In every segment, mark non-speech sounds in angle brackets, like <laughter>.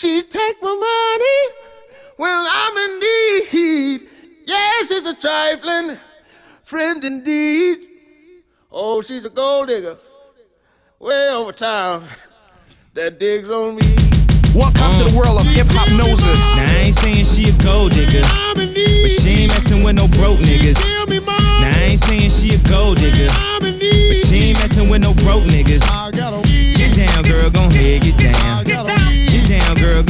She take my money when I'm in need. Yes, it's a trifling friend indeed. Oh, she's a gold digger way over town that digs on me. Welcome uh, to the world of hip hop noses. Now I ain't saying she a gold digger, but she ain't messing with no broke niggas. Now I ain't saying she a gold digger, but she ain't messing with no broke niggas. Get down, girl, gon' head, get down. Girl,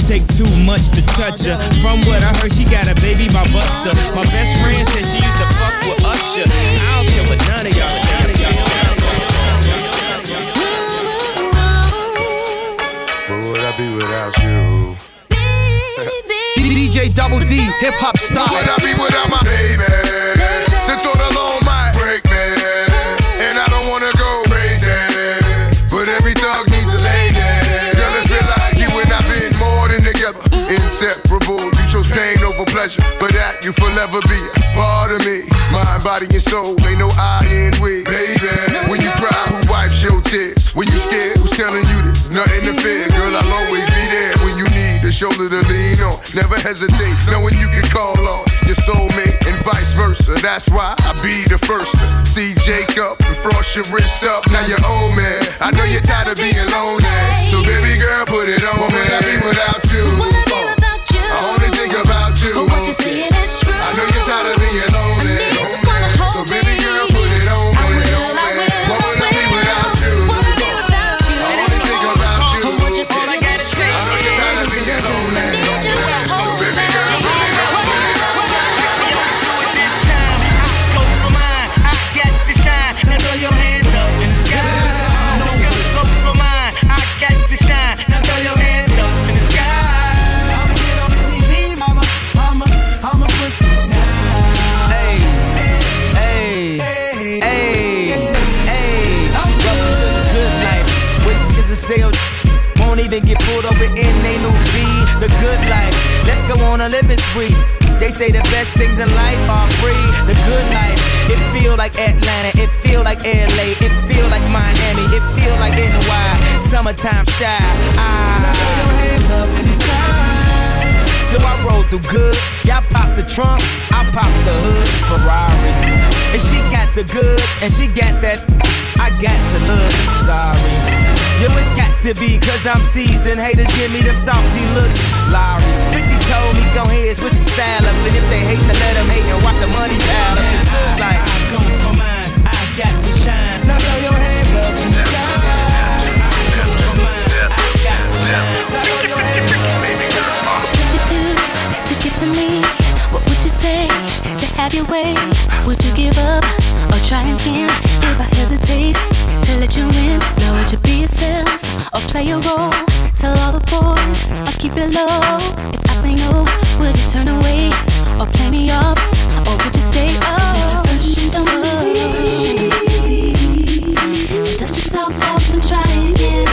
Take too much to touch her. From what I heard, she got a baby by Buster. My best friend said she used to fuck with Usher. I don't care what none of y'all say. Where would I be without you? DJ Double D, hip hop star. Where would I be without my baby? Since all alone over pleasure. For that, you forever be a part of me. Mind, body, and soul, ain't no I in we. Baby, when you cry, who wipes your tears? When you scared, who's telling you this? Nothing to fear, girl, I'll always be there when you need a shoulder to lean on. Never hesitate, knowing you can call on your soulmate and vice versa. That's why I be the first to see Jacob and frost your wrist up. Now you're old man. I know you're tired of being lonely. So baby girl, put it on. What would I be without you? Living spree. They say the best things in life are free. The good life. It feel like Atlanta. It feel like LA. It feel like Miami. It feel like NY. Summertime shy. Ah. So I roll through good. Y'all pop the trunk, I pop the hood. Ferrari. And she got the goods, and she got that. I got to look sorry. Yo, it's got to be, cause I'm seasoned. Haters give me them salty looks. Lowry's 50 told me, go ahead, switch the style up. And if they hate, then let them hate and watch the money pile up. Like, I go for mine, I got to shine. Now throw your hands up in the sky. To me? What would you say to have your way? Would you give up or try again? If I hesitate to let you in, now would you be yourself or play a role? Tell all the boys or keep it low. If I say no, would you turn away or play me off? Or would you stay up? Don't succeed. Dust yourself off and try again.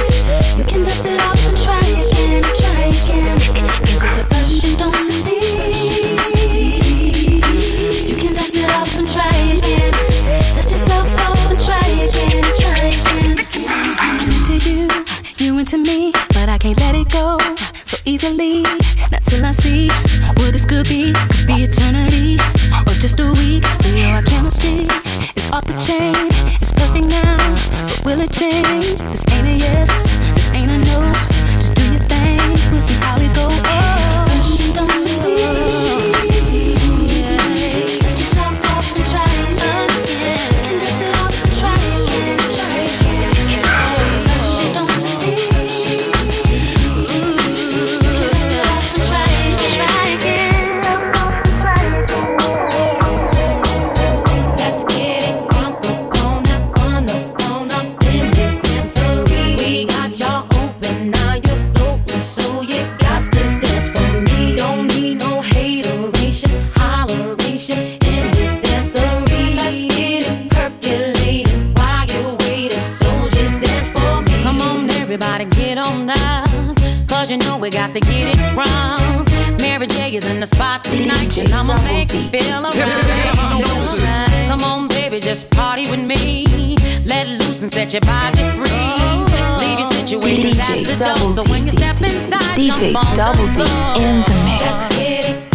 You can dust it off and try again, try again. Cause if at first you don't you into me, but I can't let it go so easily. Not till I see what this could be. Could be eternity or just a week. We know our chemistry is off the chain. It's perfect now, but will it change? Shake Double D in the mix.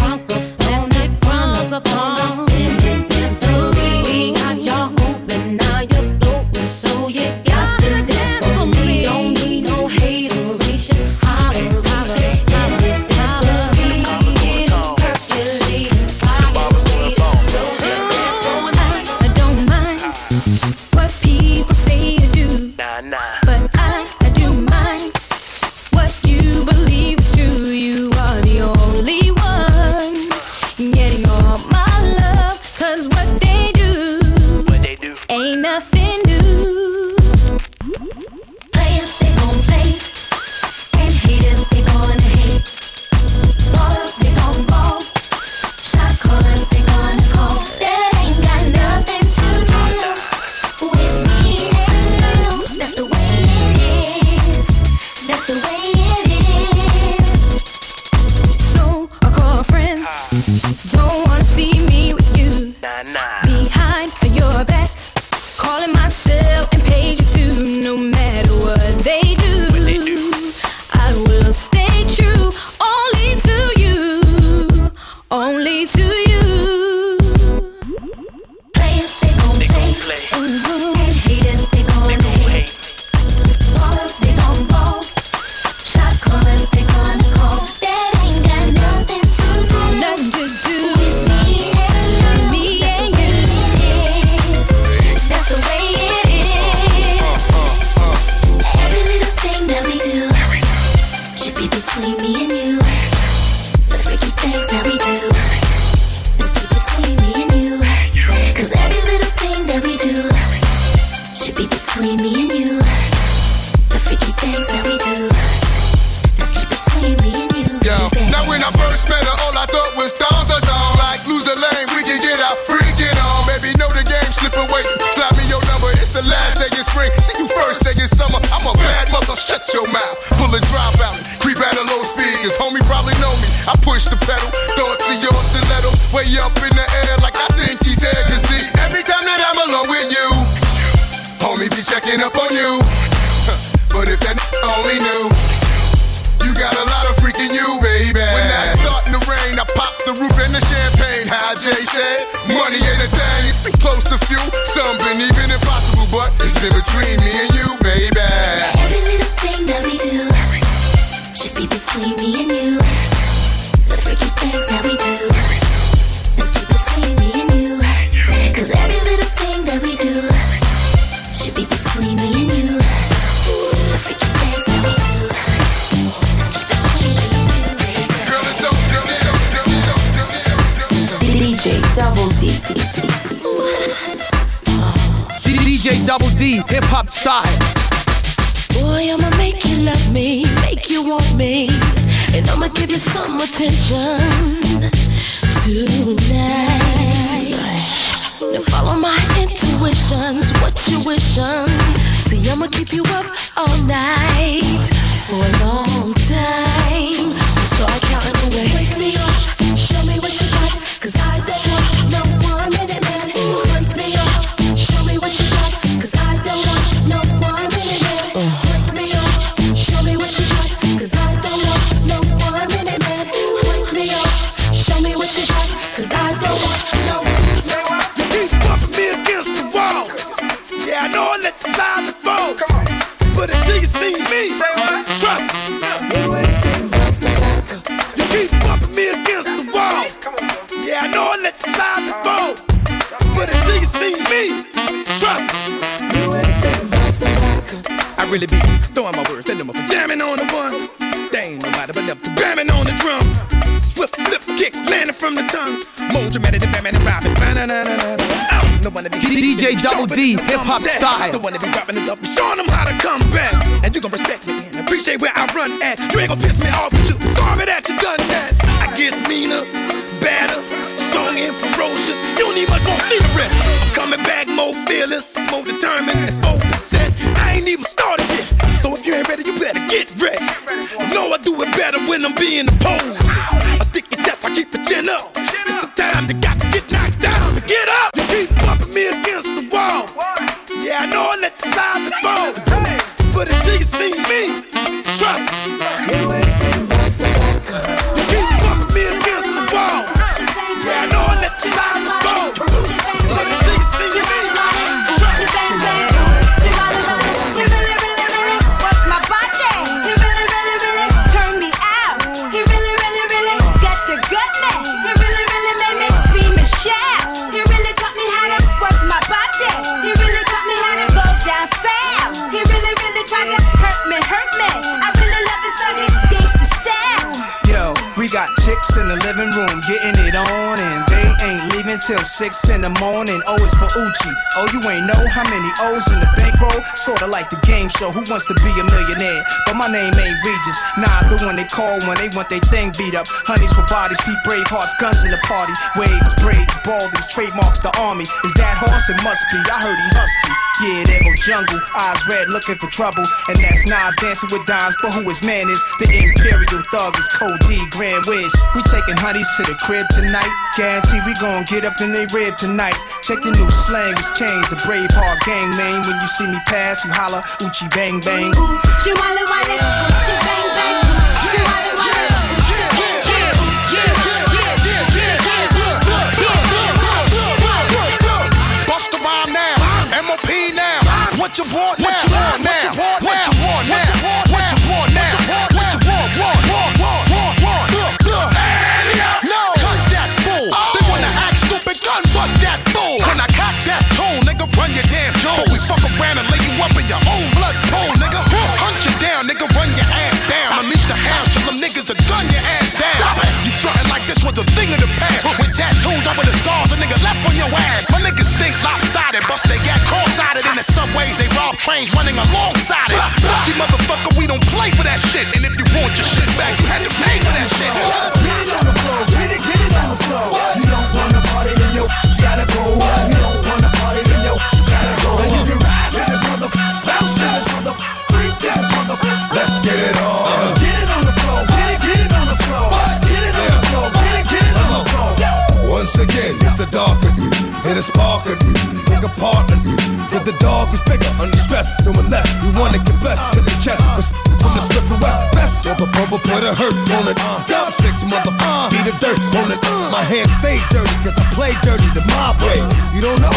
give you some attention tonight. Now follow my intuitions, what you wishing? See, I'ma keep you up all night for a long time. really be throwing my words, then them up jamming on the one. They ain't nobody but up to bamming on the drum. Swift flip kicks landing from the tongue. More dramatic than Batman and Robin. No one to be DJ Double D, hip hop style. The one to be dropping this up, showing them how to come back. And you gon' respect me and appreciate where I run at. You ain't gon' piss me off with you. Sorry that you done that. Being opposed. I stick your chest, I keep your chin up. Cause sometimes you gotta get knocked down to get up. You keep bumping me against the wall. Yeah, I know I let you slide and fall. But until you see me, till six in the morning. Oh, o is for Uchi. Oh, you ain't know how many O's in the bankroll? Sorta like the game show, Who Wants to Be a Millionaire? But my name ain't Regis. Nah, the one they call when they want their thing beat up. Honeys with bodies, Pete brave hearts, guns in the party. Waves, braids, baldies, trademarks the army. Is that horse? It must be. I heard he husky. Yeah, there go jungle, eyes red, looking for trouble. And that's Nas dancing with dimes, but who his man is? The Imperial Thug is Code D, Grand Wiz. We taking honeys to the crib tonight. Guarantee we gon' get up in they rib tonight. Check the new slang, it's changed. A brave heart gang name. When you see me pass, you holla, Uchi bang bang. She wally wally, Trains running alongside it. See, motherfucker, we don't play for that shit. And if you want your shit back, you had to pay for that shit. Get it on the floor, get it, get it on the floor. You don't wanna party, then you <laughs> gotta go. You don't wanna party, then you <laughs> gotta go. And if you ride to this mother, bounce to this mother, freak this mother. Let's get it on. Get it on the floor, get it, get it on the floor. Get it on the floor, get it, get it on the floor. Uh-huh. Once again, it's the darker Hit a spark Pick apart Cause the dog is bigger stress So unless you wanna get blessed to the chest from the Smith and West Best Rubber bubble put a hurt on it uh, Dump six mother uh, Beat the dirt on it uh. My hands stay dirty Cause I play dirty the mob way You don't know?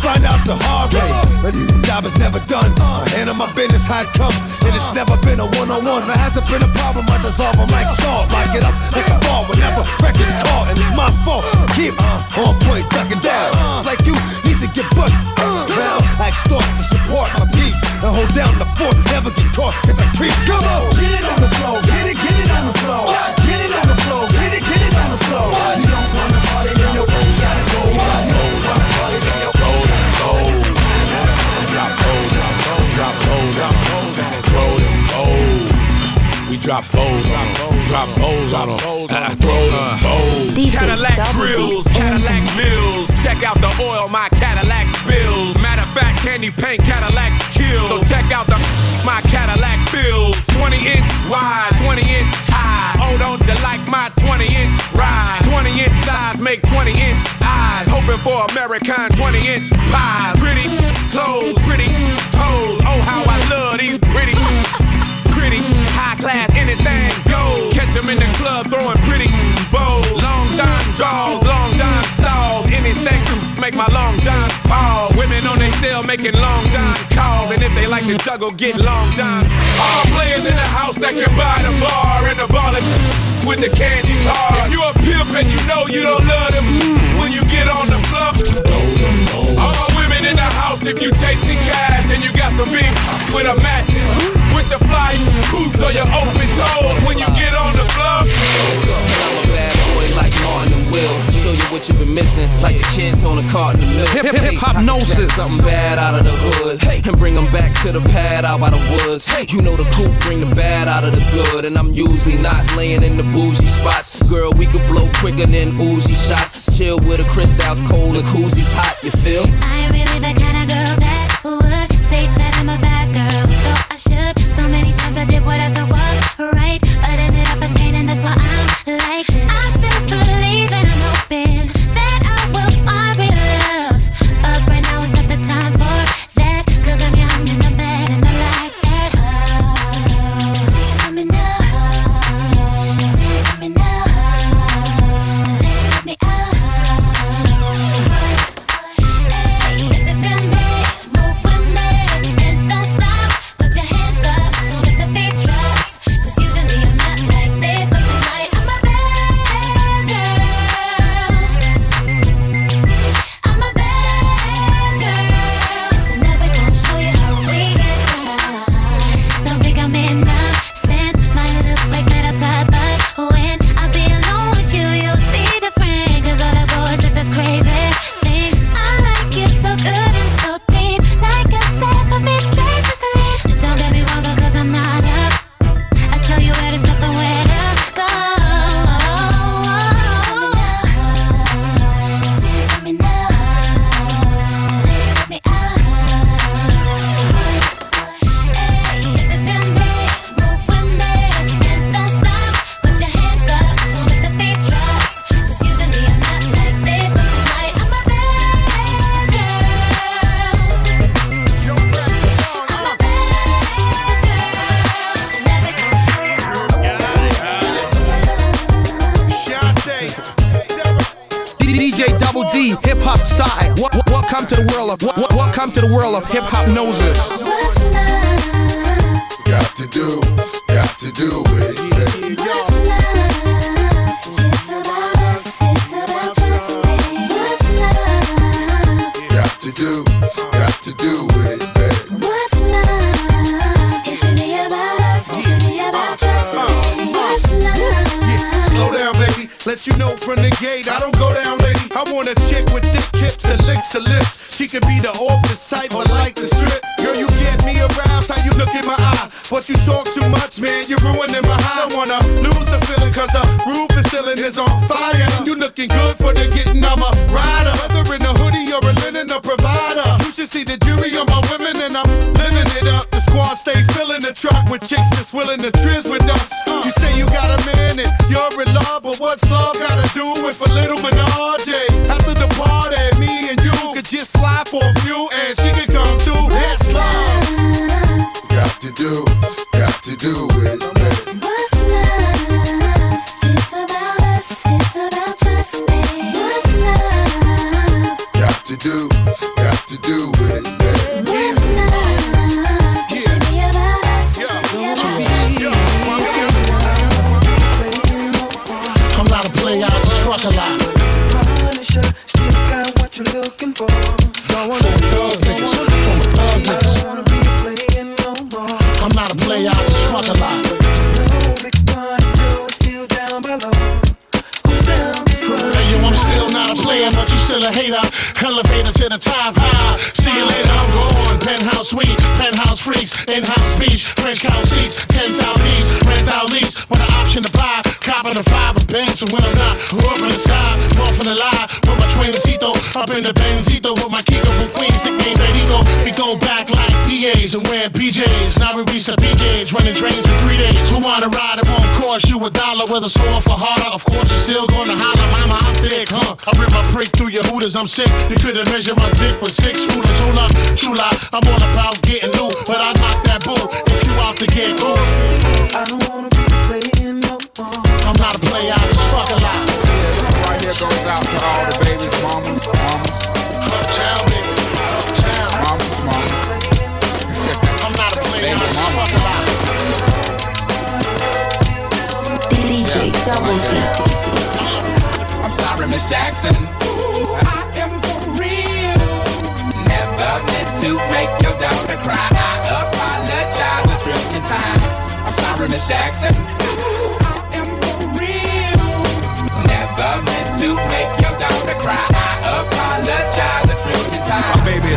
Find out the hard way. But the job is never done. I handle my business how it comes. And it's never been a one-on-one. There hasn't been a problem. I dissolve them like salt. Lock it up like a ball whenever records caught. And it's my fault. Keep on point, ducking down. Like you to get bust down. Uh, I extort to support my peeps. And hold down the fort. Never get caught if I creep. Come on. Get it on the floor, get it, get it on the floor. Get it on the floor, get it, get it on the floor. You don't wanna party, then you gotta go. You don't wanna party, then you We drop O's on 'em. Drop O's on 'em. I uh, throw them O's. DJ Cadillac Double D grills, in Cadillac mix. mills. Check out the oil my Cadillac spills. Matter of fact, candy paint Cadillac kills. So check out the <laughs> my Cadillac bills. 20 inch wide, 20 inch high. Hold on to like my 20 inch ride. 20 inch thighs make 20 inch eyes. Hoping for American 20 inch pies. Pretty <laughs> clothes, pretty <laughs> toes. Oh, how I love these pretty pretty, high class, anything goes. Catch 'em in the club throwing pretty bows. Long dime draws, long dime stalls. Anything make my long dime pause. Women on they cell making long dime calls. And if they like to juggle, get long dimes. All players in the house that can buy the bar and the ball with the candy car. If you a pimp and you know you don't love them, when you get on the floor, all my women in the house, if you chasing cash and you got some big with a match, your fly boots or your open toes, when you get on the floor. I'm a bad boy like Martin and Will. Show you what you've been missing, like the kids on a carton of milk. Hip- hip- Hey, hip-hopnosis. snatch Something bad out of the hood. Hey, and bring them back to the pad out by the woods. Hey, you know the coupe bring the bad out of the good. And I'm usually not laying in the bougie spots. Girl, we could blow quicker than Uzi shots. Chill with a crystal's cold and koozies hot, you feel? I really the free on my women and I'm living it up. The squad stay filling the truck with chicks that's willing to trizz with us. You say you got a man and you're in love. whether sore for harder, of course you're still gonna holler, mama, I'm thick, huh? I rip my prick through your hooters, I'm sick. You couldn't measure my dick with six rulers. Hold chula, I'm all about getting Miss Jackson. Ooh, I am for real. Never meant to make your daughter cry. I apologize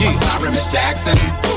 I'm sorry, Miss Jackson.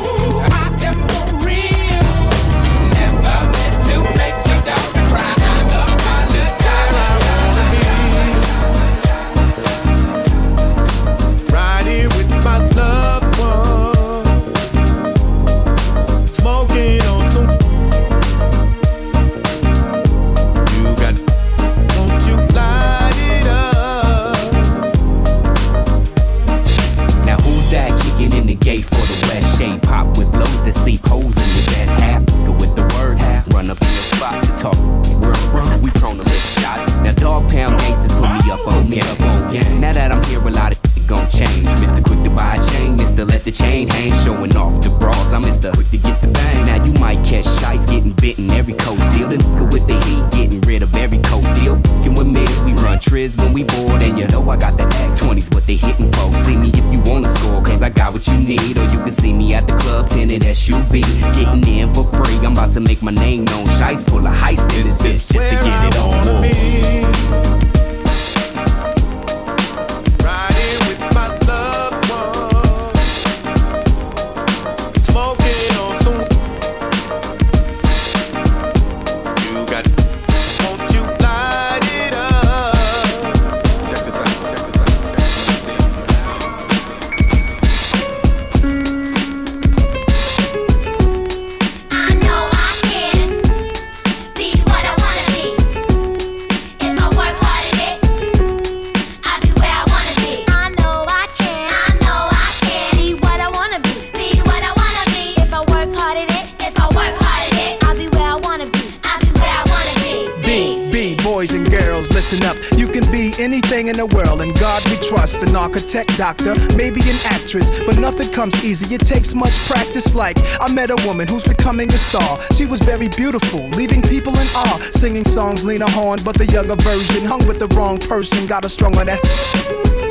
Met a woman who's becoming a star. She was very beautiful, leaving people in awe. Singing songs, Lena Horne, but the younger version hung with the wrong person. Got a strong on that.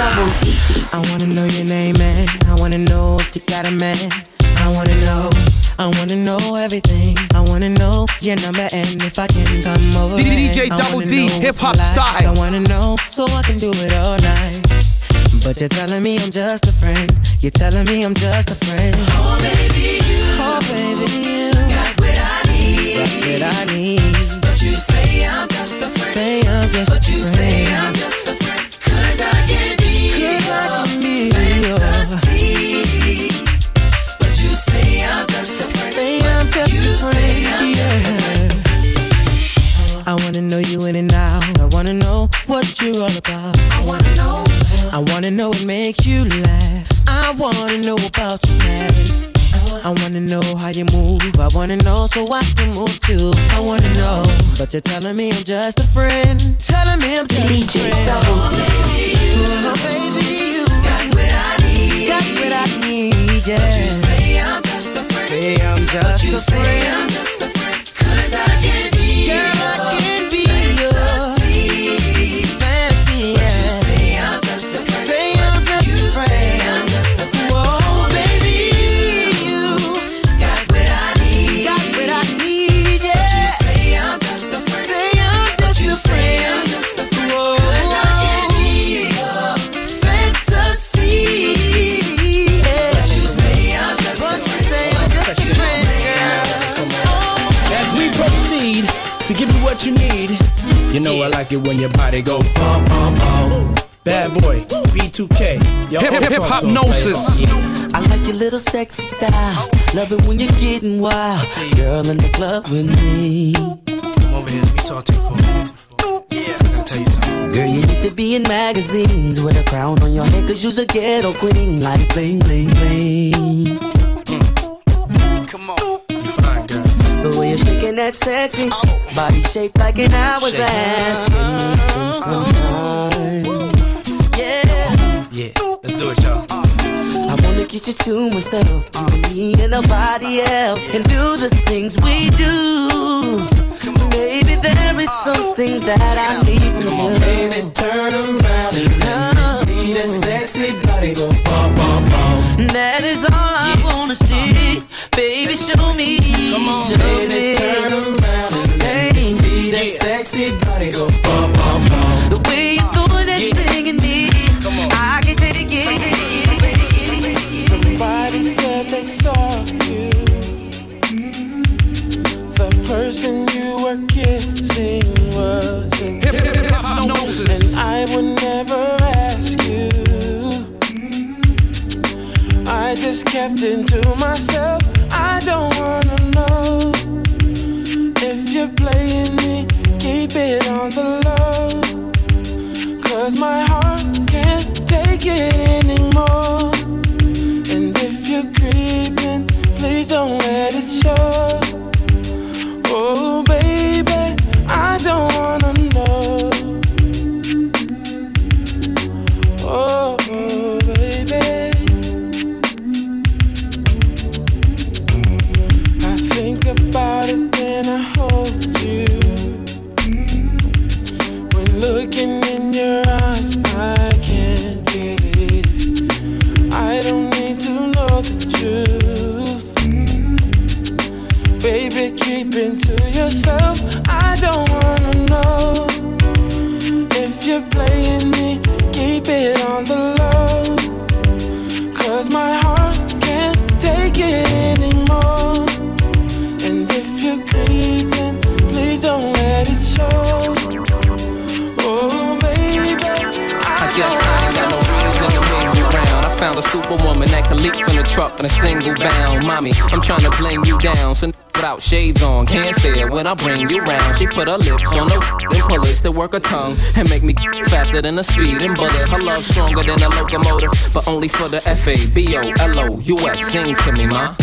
Double D. I wanna know your name, man. I wanna know if you got a man. I wanna know. I wanna know everything. I wanna know your number and if I can come over. DJ Double wanna D, hip hop like. style. I wanna know so I can do it all night. But you're telling me I'm just a friend. You're telling me I'm just a friend. Oh baby, you. Oh baby, you. Got what I need. Got what I need. So I can move too. I wanna know, but you're telling me I'm just a friend. Telling me I'm just DJ a friend. Double D. Oh, baby, you got what I need. Got what I need, yeah. But you say I'm just a friend. Say I'm just but you a friend. Say I'm just you know I like it when your body go bum bum bum. Bad boy, B2K. Yo, Hip- hip- talk to him, hypnosis. I like your little sexy style. Love it when you're getting wild. Girl in the club with me. Come over here, let me talk to you for a minute. Yeah, I gotta tell you something. Girl, you need to be in magazines with a crown on your head, cause you's a ghetto queen. Like bling, bling, bling. That sexy oh. body shaped like an hourglass. Can we some time? Yeah. Yeah, let's do it, y'all. Uh. I wanna get you to myself, you, me, and nobody else, and do the things we do. Maybe there is something that I need from you. Baby, turn around and let me see that sexy body go bum bum bum. That is all I wanna see. Baby, show me. Come on, show baby, me. turn around and let me see that sexy body go bum bum person you were kissing wasn't you. And I would never ask you. I just kept it to myself. I don't wanna know if you're playing me. Keep it on the low. Cause my heart faster than a speed and bullet. Her love stronger than a locomotive, but only for the F A B O L O U S. Sing to me, ma.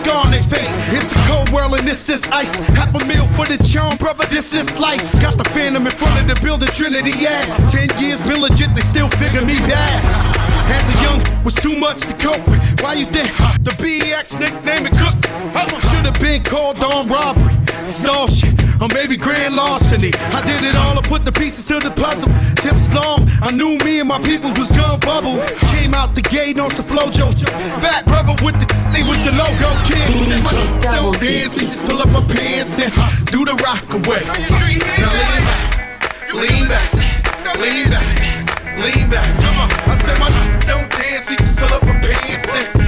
Scar on their face. It's a cold world and this is ice. Half a meal for the charm, brother, this is life. Got the phantom in front of the building, Trinity, yeah. Ten years been legit, they still figure me bad. As a young, was too much to cope with. Why you think the BX nickname it Cook? Should have been called on robbery, stall shit, or maybe grand larceny. I did it all, I put the pieces to the puzzle. Just as long I knew me and my people was gonna bubble. Came out the gate on some flojo. Fat brother with the they was the logo kid. And my don't dance, he just pull up my pants and do the rock away. Now lean back, lean back, lean back, lean back. Come on, I said my don't dance, he just pull up my pants and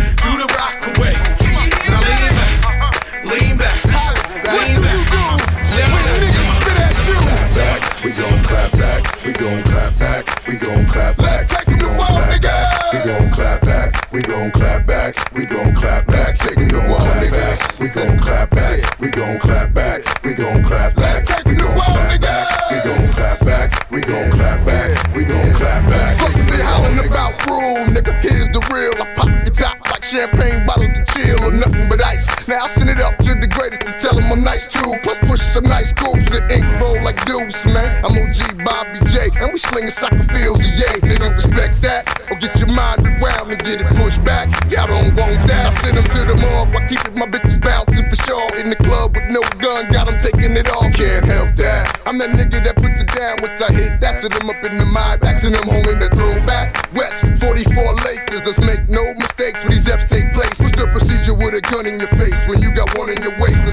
gon' clap back, we gon' clap back. We gon' clap back, we gon' clap back, we gon' clap back, we gon' clap back. Taking the wall, niggas. We gon' clap back, we gon' clap back, we gon' clap back. We gon' clap back, we gon' clap back, we gon' clap back, we gon' clap back. Something they hollering about rule, nigga. Here's the real. I pop your top like champagne bottles to chill or nothing but ice. Now I send it up to greatest to tell them I'm nice too. Plus push some nice grooves and ink roll like deuce, man. I'm OG Bobby J, and we slinging soccer fields, yeah. They don't respect that, or get your mind rewound and get it pushed back. Y'all don't want that. I send them to the morgue while keeping my bitches bouncing for sure. In the club with no gun, got them taking it off. Can't help that. I'm that nigga that puts it down once I hit that. Send them up in the mind, send them home in the throwback. West 44 Lakers, let's make no mistakes when these F's take place. What's the procedure with a gun in your face when you got one in your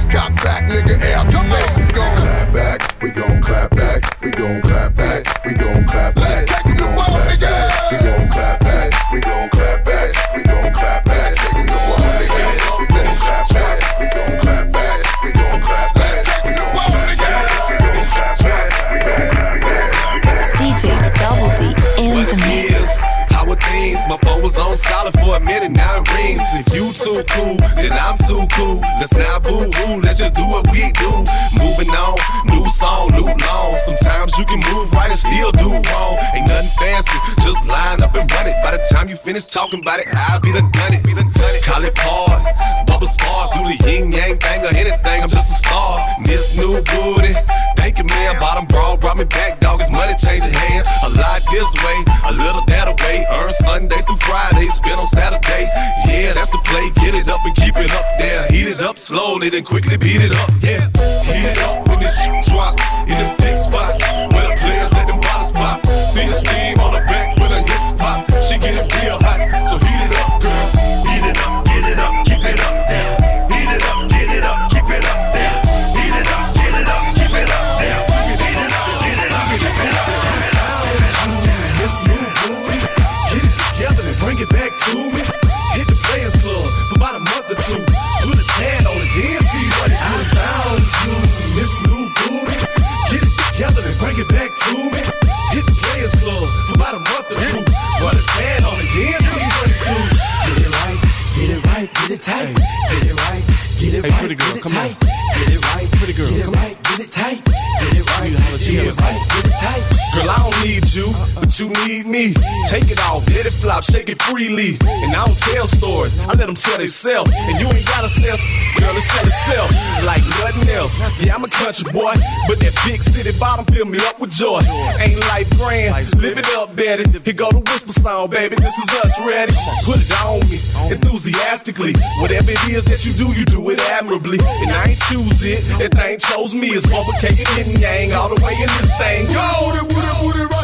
cock back, nigga. Air out your face. We gon' clap back, we gon' clap back, we gon' clap back, we gon' clap back. We gon' clap back, we gon' clap back, we gon' clap back, we gon' clap back. Taking the wall, nigga. We gon' clap back, we gon' clap back, we gon' clap back. We gon' clap back, we gon' clap back, we gon' clap back. DJ Double D in the mix. How are things? My phone was on solid for a minute, now it rings. If you too cool, then I'm too cool. Let's not boo hoo, let's just do what we do. Moving on, song, new long. Sometimes you can move right and still do wrong. Ain't nothing fancy, just line up and run it. By the time you finish talking about it, I'll be done done it. Call it part, bubble spars, do the yin yang thing or anything. I'm just a star. This new booty, thank you, man. Bottom broad brought me back, dog. It's money changing hands. A lot this way, a little that away. Earn Sunday through Friday, spend on Saturday. Yeah, that's the play. Get it up and keep it up there. Heat it up slowly, then quickly beat it up. Yeah, heat it up when need me. Take it off, let it flop, shake it freely. And I don't tell stories, I let them tell themselves. And you ain't gotta sell, girl, it sell itself like nothing else. Yeah, I'm a country boy, but that big city bottom fill me up with joy. Ain't life grand, live it up, Betty. Here go the whisper song, baby. This is us ready. Put it on me, enthusiastically. Whatever it is that you do, you do it admirably. And I ain't choose it, that thing chose me. It's motherfucking yin yang all the way in this thing. Go! Booty, rockin'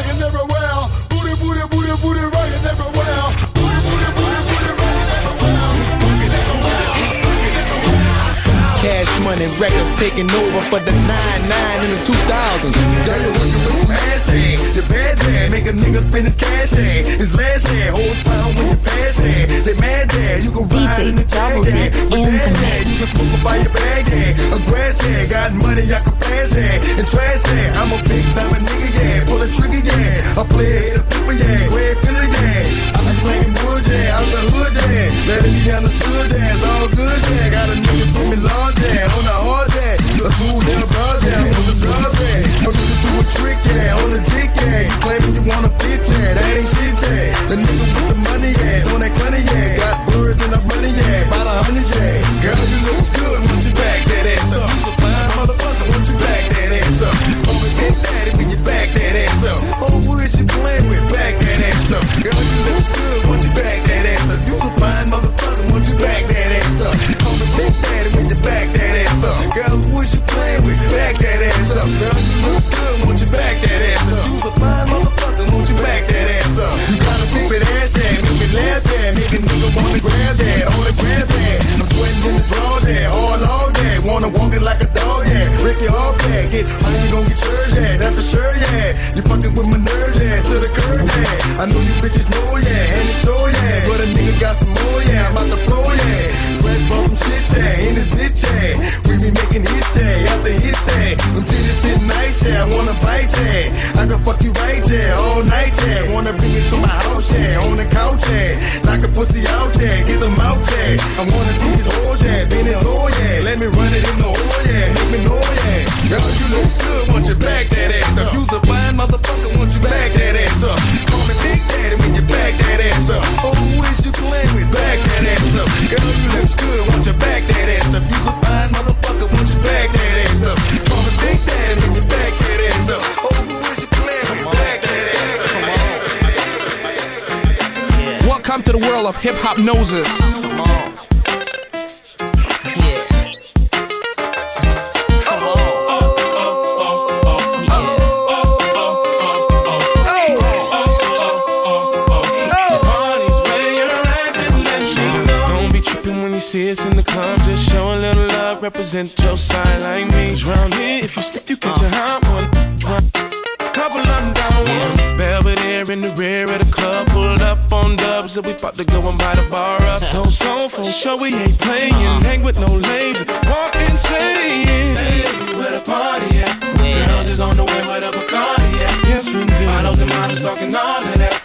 Cash money records taking over for the 9-9 in the 2000s. Girl, you're working with some ass hand. Your bad jam, make a nigga spend his cash hand. His last hand, holds pound when you pass hand. They mad jam, you can ride in the jag hand. With that hand, you can smoke by your bag hand. A grass hand, got money, I can flash hand. And trash hand, I'm a big time nigga, yeah. Pull a trigger, yeah. I play a hit a flipper, yeah. Red Philly, yeah. I be slanging wood, yeah. Out the hood, yeah. Let it be understood, yeah. It's all good, yeah. Got a nigga swimming large, yeah. On the hard, yeah. A smooth little broad, yeah. On the broad, yeah. I'm looking through a trick, yeah. On the dick, yeah. Claiming you wanna fit, yeah. That ain't shit, yeah. The nigga with the money, yeah. On that money, yeah. Got birds and the money, yeah. About a hundred, yeah. Girl, you look good. Is you playing with? Back that ass up. Girl, you look good. Want you back that ass up. You a fine motherfucker. Want you back that ass up. You got a stupid ass, yeah. Make me laugh, yeah. Make a nigga wanna grab that. On the grab that. I'm sweating in the drawers, yeah. All all yeah. Wanna walk it like a dog, yeah. Break your off, yeah. Get money, gon' get yours, yeah. That's for sure, yeah. You fucking with my nerves, yeah. To the curb, yeah. I know you bitches know, yeah. And it's sure, yeah. But a nigga got some more, yeah. I'm out the floor, yeah. Fresh shit, yeah. In this bitch, yeah. We be making hits, yeah. After hits, yeah. Them titties sitting nice, yeah. I wanna bite, yeah. I can fuck you right, yeah. All night, yeah. Wanna bring it to my house, yeah. On the couch, yeah. Knock a pussy out, yeah. Get them out, yeah. I wanna see these hoes, yeah. Bend it low, yeah. Let me run it in the hole, yeah. Make me know, yeah. Girl, you look good. Want you back that ass up. You's a fine motherfucker. Want you back that to the world of hip hop noses. Don't be tripping when you see us in the club. Just show a little love, represent your side like me. 'Cause round here, if you step, so we about to go and buy the bar up. So, so, for sure, we ain't playing. Hang with no lames, walk insane. Hey, where the party at? Girls is on the way with a Bacardi at. Yes, we do. Models and models talking all of that.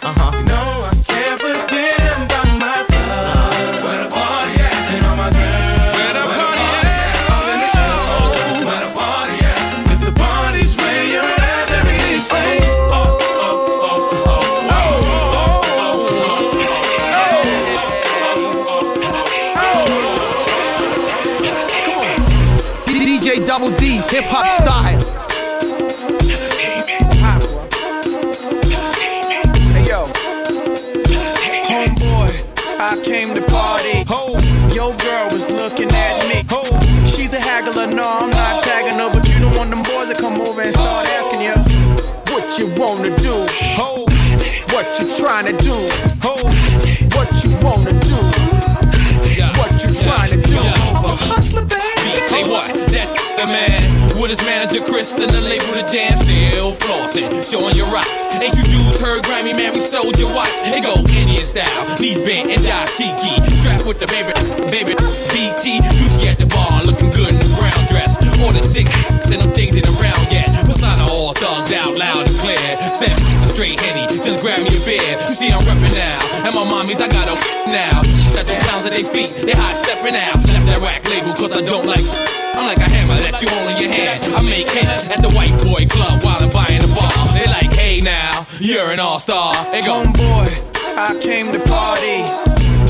The man. With his manager Chris and the label the jam still flossing, showing your rocks. Ain't you dudes heard Grammy man? We stole your watch. It go Indian style, knees bent and dashiki. Strapped with the baby, baby BT. Juicy at the bar, looking good in the brown dress. More than six and them things in around yet. Persona all thugged out loud and clear. Said straight henny, just grab me a beer. You see I'm reppin' now, and my mommies I got a <laughs> now. Got them clowns at their feet, they hot stepping out. Left that rack label cause I don't like. I'm like a hammer that you hold in your hand. I make hits at the white boy club while I'm buying a bar. They like, hey now, you're an all star. They go, Homeboy, I came to party.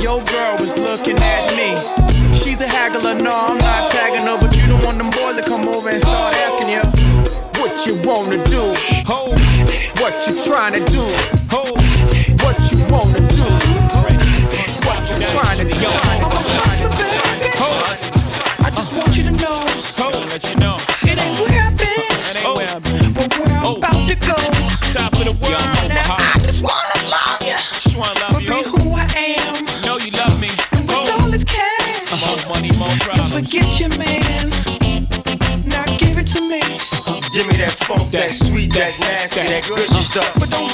Your girl was looking at me. She's a haggler, no, I'm not tagging her, but you don't want them boys to come over and start asking you what you wanna do. What you trying to do. What you wanna do. What you trying to do. Want you to know. let you know. It ain't where I've been. But where I'm about to go. Top of the world. Now I just wanna love you. Just wanna love But you. be who I am. Know you love me. And With all this cash. More money, more Don't problems. forget your man. Now give it to me. Give me that funk, that sweet, that nasty, that gushy stuff. But don't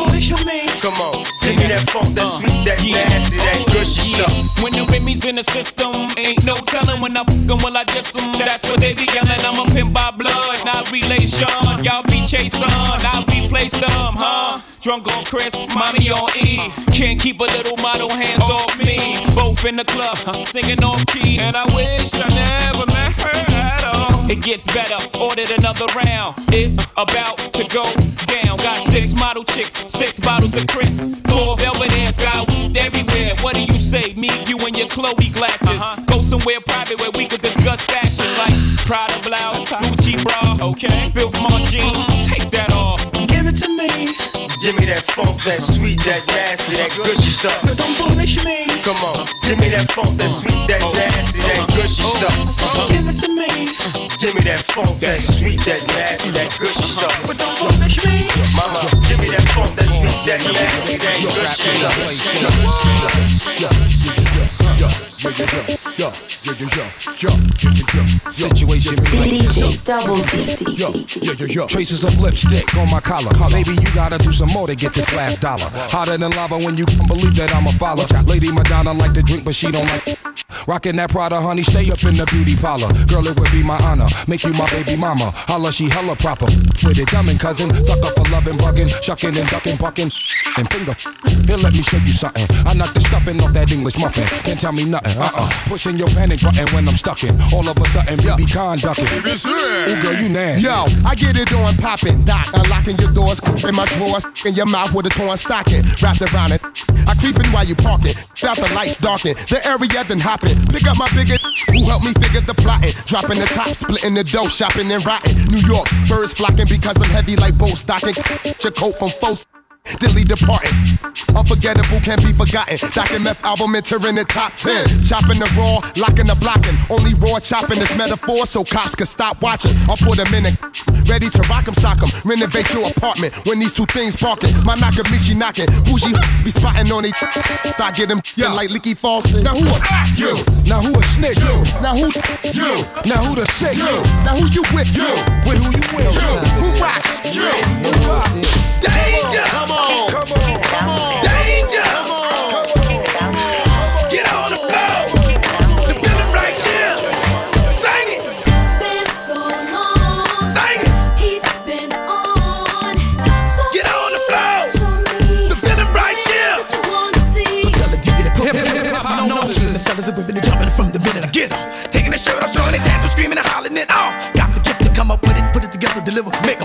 in the system, ain't no telling when I fuck 'em, will I diss 'em. That's what they be yelling. I'm a pimp by blood, not relation. Y'all be chasing, I replace them, huh? Drunk on Chris, mommy on E. Can't keep a little model hands off me. Both in the club, singing off key. And I wish I never met her at all. It gets better, ordered another round. It's about to go down. Got six model chicks, six bottles of Chris. Four velvet ass, got everywhere. What do you say? Me, you, and your Chloe glasses. Go somewhere private where we could discuss fashion like Prada blouse, Gucci bra. Okay, Filth my jeans, take that off. Give it to me. Give me that funk, that sweet, that nasty, that gushy stuff. But don't bullshit me. Come on, give me that funk, that sweet, that nasty, that gushy stuff. Give it to me. Give me that funk, that sweet, that nasty, that gushy stuff. But don't bullshit me. Mama, that sweet, that nasty, that gushy Situation Double D. Traces of lipstick on my collar. Maybe you gotta do some more to get this last dollar. Hotter than lava when you can believe that I'm a follower. Lady Madonna like to drink, but she don't like. Rockin' that Prada, honey, stay up in the beauty parlor. Girl, it would be my honor. Make you my baby mama. Holla, she hella proper. With it, dumb and cousin. Suck up for loving, bugging, shucking and ducking, bucking. And finger. Here, let me show you something. I knock the stuffing off that English muffin. Can't tell me nothing. Uh uh. Pushing your panic button when I'm stuck in. All of a sudden, baby, conducting. Ooh, girl, you nasty. Yo, I get it on popping, doc. Unlocking your doors in my drawers, in your mouth with a torn stocking wrapped around it. I creeping while you parking, got the lights darken, the area then hopping. Pick up my bigot, <laughs> who helped me figure the plotting. Dropping the top, splitting the dough, shopping and rotting. New York, birds flocking because I'm heavy like bow stocking. Your coat from folks. Dilly departing. Unforgettable can't be forgotten. Dr. Meth album entering the top 10. Chopping the raw, locking the blocking. Only raw chopping is metaphor so cops can stop watching. I'll put them in a ready to rock 'em, sock 'em. Renovate your apartment when these two things barking. My Nakamichi knocking. Bougie <laughs> be spotting on it. Thought get them yeah. like leaky falls. Now who a you? Now who a snitch? You. Now who you? Now who the sick? You. Now who you with? You. With who you with? You. Who rocks? You. Who rock? Danger! Come on! Come on! Come on! Danger! Come on! Get on the floor! The feeling right here! Sing it! Been so long. Sing it! He's been on. So Get on the floor! The feeling right here! Tell the DJ to put hip hop no The fellas are whipping and jumping from the minute I get on. Taking the shirt off, showing their tattoo, screaming and hollering and all. Got the gift to come up with it, put it together, deliver, make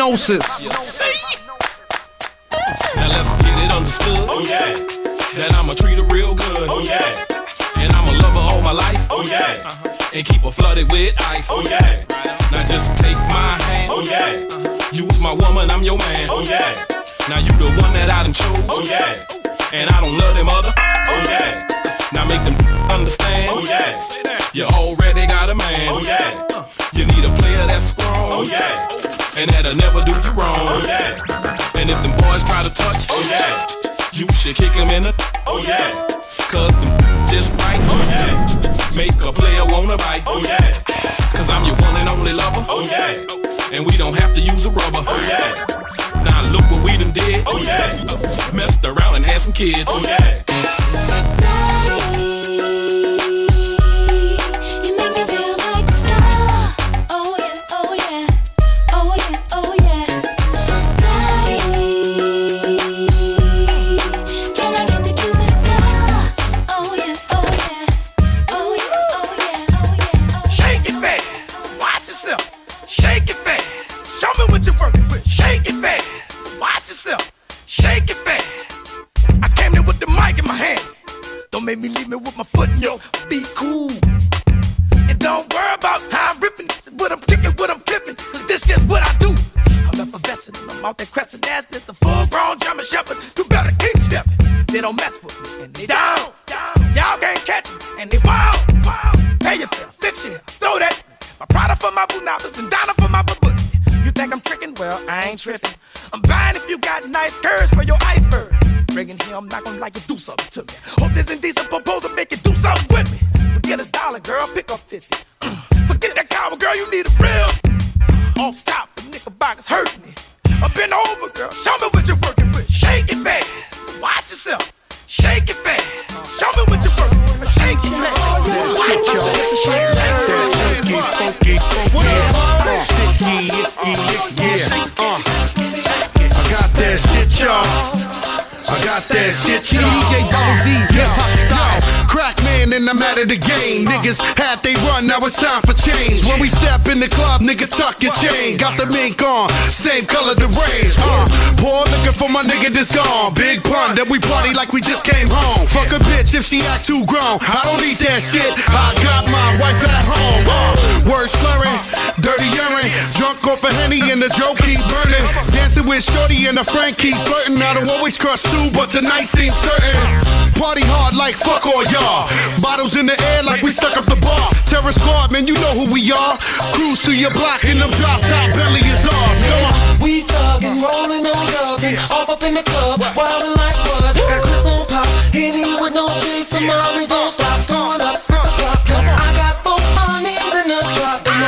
Hip kids. Oh. I'm buying if you got nice curves for your iceberg. Bringing here, I'm not gonna like you do something to me. Hope this indecent proposal make you do something with me. Forget a dollar, girl, pick up 50. Forget that coward, girl, you need a real. Off top, the knickerbockers hurt me. Up been over, girl, show me what you're working with. Shake it fast. Watch yourself. Shake it fast. Show me what you're working with. Shake it fast. Watch yourself. I got that shit, y'all. I got that shit, y'all. Double D, hip hop style. Crack man, and I'm out of the game. Niggas had they run, now it's time for change. When we step in the club, nigga, tuck your chain. Got the mink on, same color the range. Uh, poor looking for my nigga that's gone. Big pun, that we party like we just came home. Fuck a bitch if she act too grown. I don't need that shit. I got my wife at home. Uh, words slurring, dirty urine. Drunk off a henny and the joke keep burning. Dancing with Shorty and the friend keep flirting. I don't always crush too, but tonight seems certain. Party hard like fuck all y'all. Bottles in the air like we stuck up the bar. Terror squad, man, you know who we are. Cruise through your block in them drop top belly is ours. Come on. We thuggin', rollin' on dubbin', off up in the club, wildin' like what? Got Chris on pop, hitting with no chase, and mommy don't stop, throwing up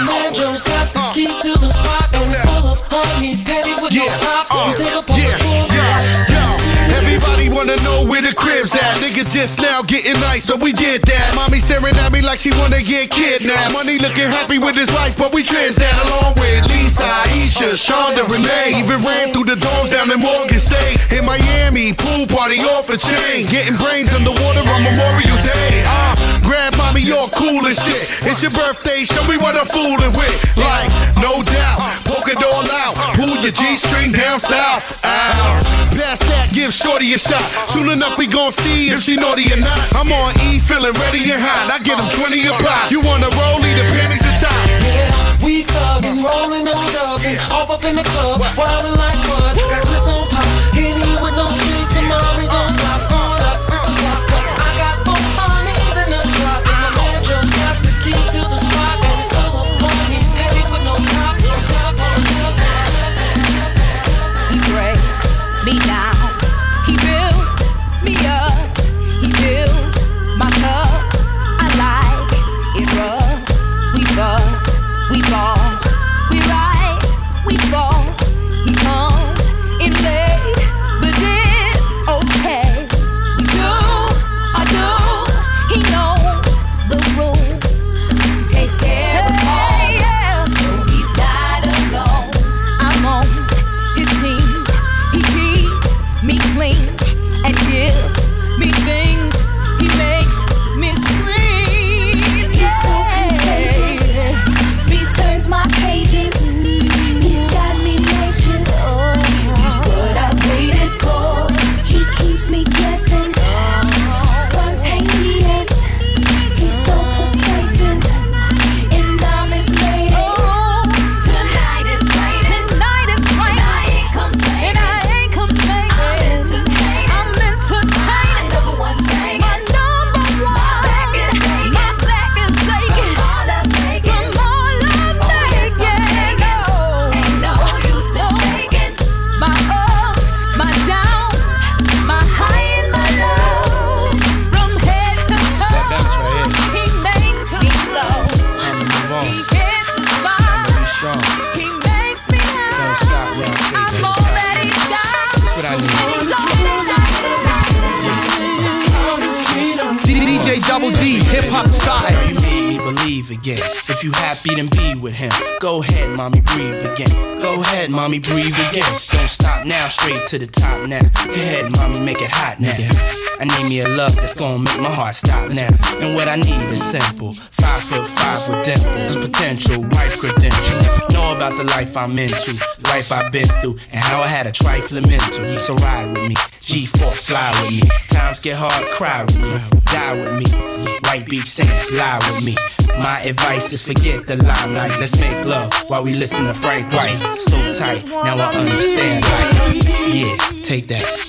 man Joe's got the keys to the spot, and it's full of honeys, panties with no tops. we take a yeah, yeah. Everybody wanna know where the crib's at. Niggas just now getting nice, but we did that. Mommy staring at me like she wanna get kidnapped. Money looking happy with his life, but we trans that along with Lisa, Aisha, Shonda, Renee. Even ran through the doors down in Morgan State. In Miami, pool party off a chain. Getting brains underwater on Memorial Day. Uh, grab mommy, all cool and shit. It's your birthday, show me what I'm fooling with. Like, no doubt, poke it all out. Pull your G string down south. Out. Pass that, give Shorty a shot. Soon enough, we gon' see if she naughty or not. I'm on E, feeling ready and hot. I get them 20 a pop. You wanna roll, leave the panties at top. Yeah, we thuggin', rollin' on dubbin', off up in the club, wildin' like what? Got Chris on pop, hitting you with no chase, and mommy don't stop, life I'm into, life I've been through, and how I had a trifling mental. So ride with me, G4 fly with me. Times get hard, cry with me, die with me. White Beach Saints, lie with me. My advice is forget the limelight. Let's make love while we listen to Frank White. So tight, now I understand. Yeah, take that.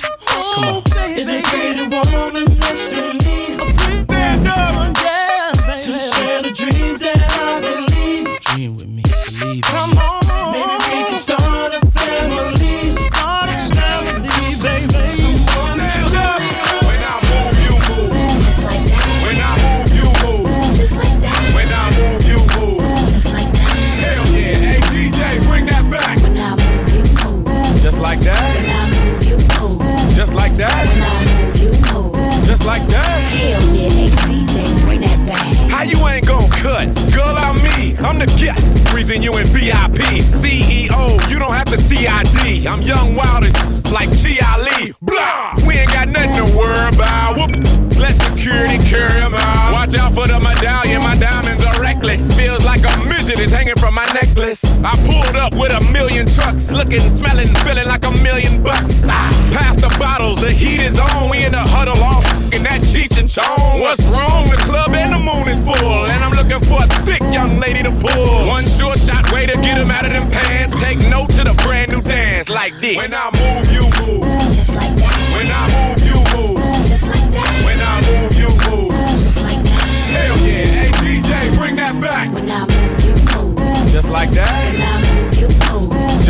Looking, smelling, feeling like a million bucks. Ah, Pass the bottles. The heat is on. We in the huddle all in that Cheech and Chong. What's wrong? The club and the moon is full. And I'm looking for a thick young lady to pull. One sure shot way to get him out of them pants. Take note to the brand new dance like this. When I move, you move. Just like that. When I move, you move. Just like that. When I move, you move. Just like that. Hell yeah. Hey DJ, bring that back. When I move, you move. Just like that.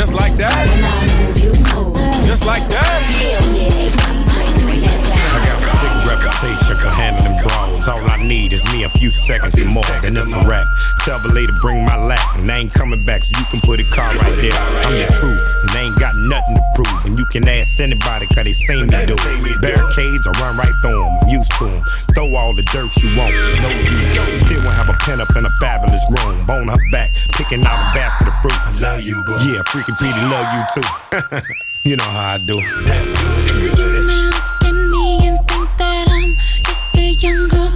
Just like that. Just like that. I got a sick reputation for handling brawls. All I need is me a few seconds more, then it's a wrap. Tell the lady bring my lap, and I ain't coming back, so you can put a car right there. I'm the truth, and they ain't got nothing to prove. And you can ask anybody, cause they seen me do it. Barricades, I run right through them, I'm used to them. Throw all the dirt you want, there's no use. Still won't have a pen up in a fabulous room. Bone her back, picking out a basket of fruit. I love you, boo. Yeah, freaking Petey love you too. <laughs> you know how I do. You may look at me and think that I'm just a young girl,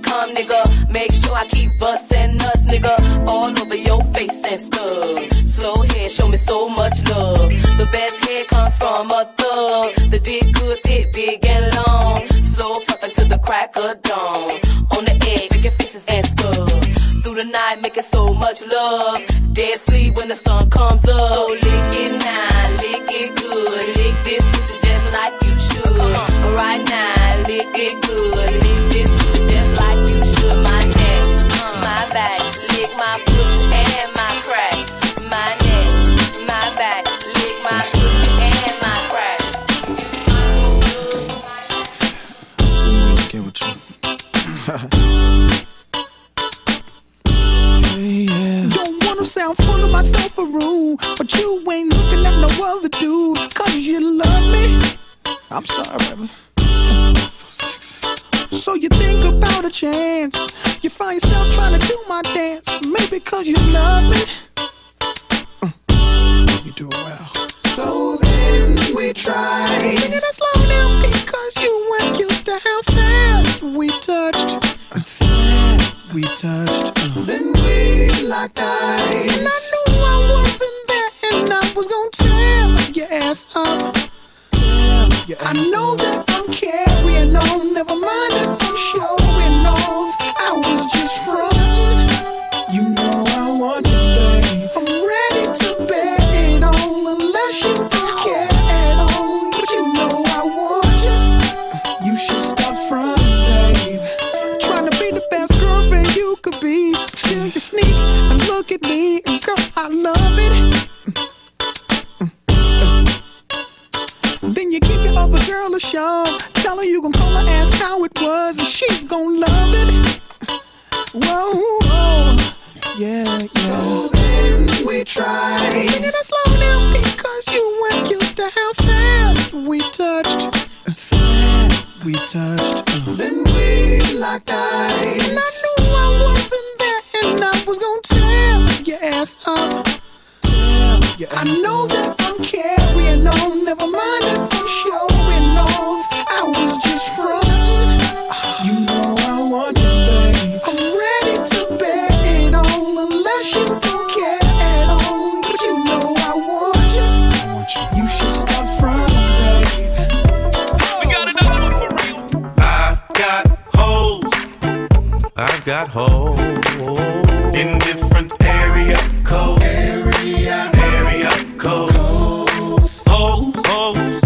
come, nigga. Got hoes in different area codes. Area, area codes. Hoes, hoes,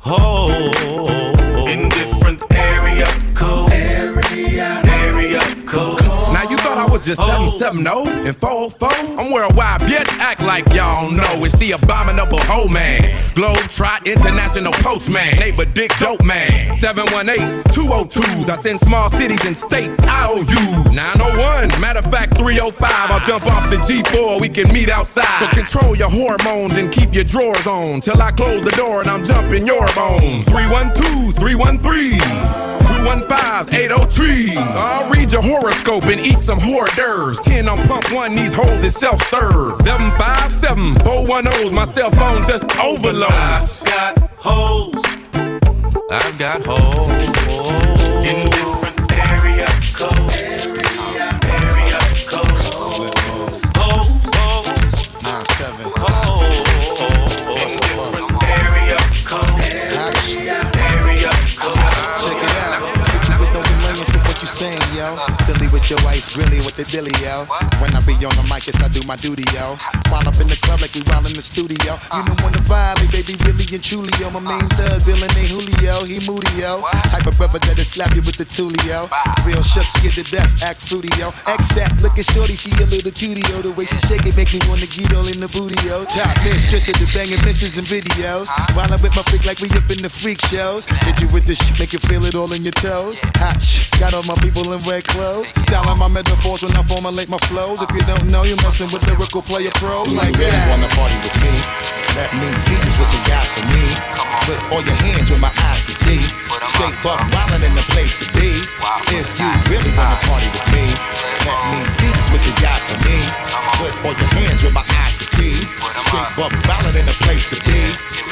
hoes in different area codes. Area, area codes. Now you thought I was just 770 and 404? I'm worldwide, bitch. Act like y'all know it's the abominable hoe man. Globe Trot International Postman. Neighbor Dick Dope Man. 718s, 202s. I send small cities and states IOUs. 901, matter of fact, 305. I'll jump off the G4, we can meet outside. So control your hormones and keep your drawers on. Till I close the door and I'm jumping your bones. 312s, 313s. 215s, 803. I'll read your horoscope and eat some hors d'oeuvres. 10 on pump one, these hoes is self serve. 757 410s, my cell phone just overload. I've got hoes. I've got hoes with your ice, grilly with the dilly, yo. When I be on the mic, yes, I do my duty, yo. While up in the club like we while in the studio. You know when the vibe, baby, really and truly, yo. My main thug, villain ain't Julio, he moody, yo. Type of brother that'll slap you with the tulio. Real shucks, get to death, act fruity, yo. X that, at shorty, she a little cutie, yo. The way she shake it make me wanna get all in the booty, yo. Top mistress of the banging misses and videos. While I'm with my freak like we up in the freak shows. Hit you with the shit, make you feel it all in your toes. Hot shh, got all my people in red clothes. 'Em my metaphors when I formulate my flows. If you don't know, you're messing with lyrical player pros. Like you really that. wanna party with me? Let me see just what you got for me. Put all your hands where my eyes can see. Straight buck wildin' in the place to be. If you really wanna party with me, let me see just what you got for me. Put all your hands where my eyes can see. Straight buck wildin' in the place to be.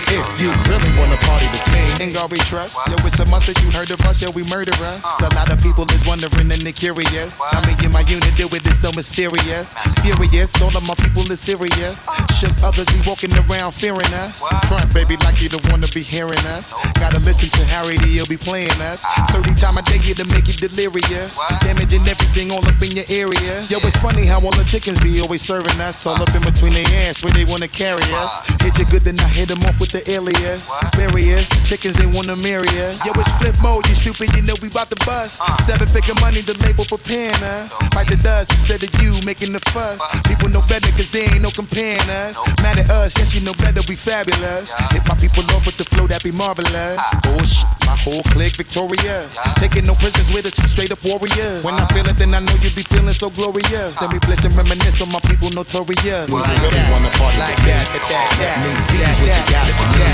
If you really wanna party with me, gang all we trust. Yo, it's a must that you heard of us, yo, we murder us. A lot of people is wondering and they're curious. I mean, in my unit with it so mysterious. Furious, all of my people is serious. Shook others be walking around fearing us. Front, baby, like you don't wanna be hearing us. Gotta listen to Harry, he'll be playing us. 30 time a day to make you delirious. Damaging everything all up in your area. Yo, it's funny how all the chickens be always serving us. All up in between their ass where they wanna carry us. Hit you good, then I hit them off with the alias. Barriers, chickens they wanna marry us. Yo, it's Flipmode, you stupid, you know we bout to bust. Seven figure money, the label preparing us. Fight the dust instead of you making the fuss. People know better cause they ain't no comparing us. Mad at us, yes, you know better, we fabulous. Hit my people off with the flow that be marvelous. Oh shit, my whole clique victorious. Taking no prisoners with us, straight up warriors. When I feel it, then I know you be feeling so glorious. Then we blitz and reminisce on my people notorious. We really wanna party like that, that. Me see what you got for me.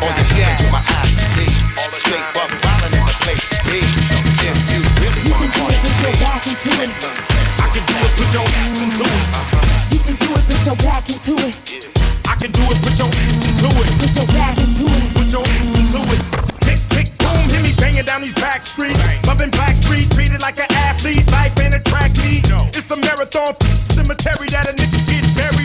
All your hands with my eyes to see. Straight buck wildin' in the place to be. If you really wanna party with me, let. I can do it, put your ass into it. Uh-huh. You can do it, put your back into it. I can do it, put your ass into it. Put your back into it. Put your ass into it. Tick, tick, boom, hit me banging down these back streets. Loving black street, treated like an athlete. Life ain't a track meet. It's a marathon cemetery that a nigga gets buried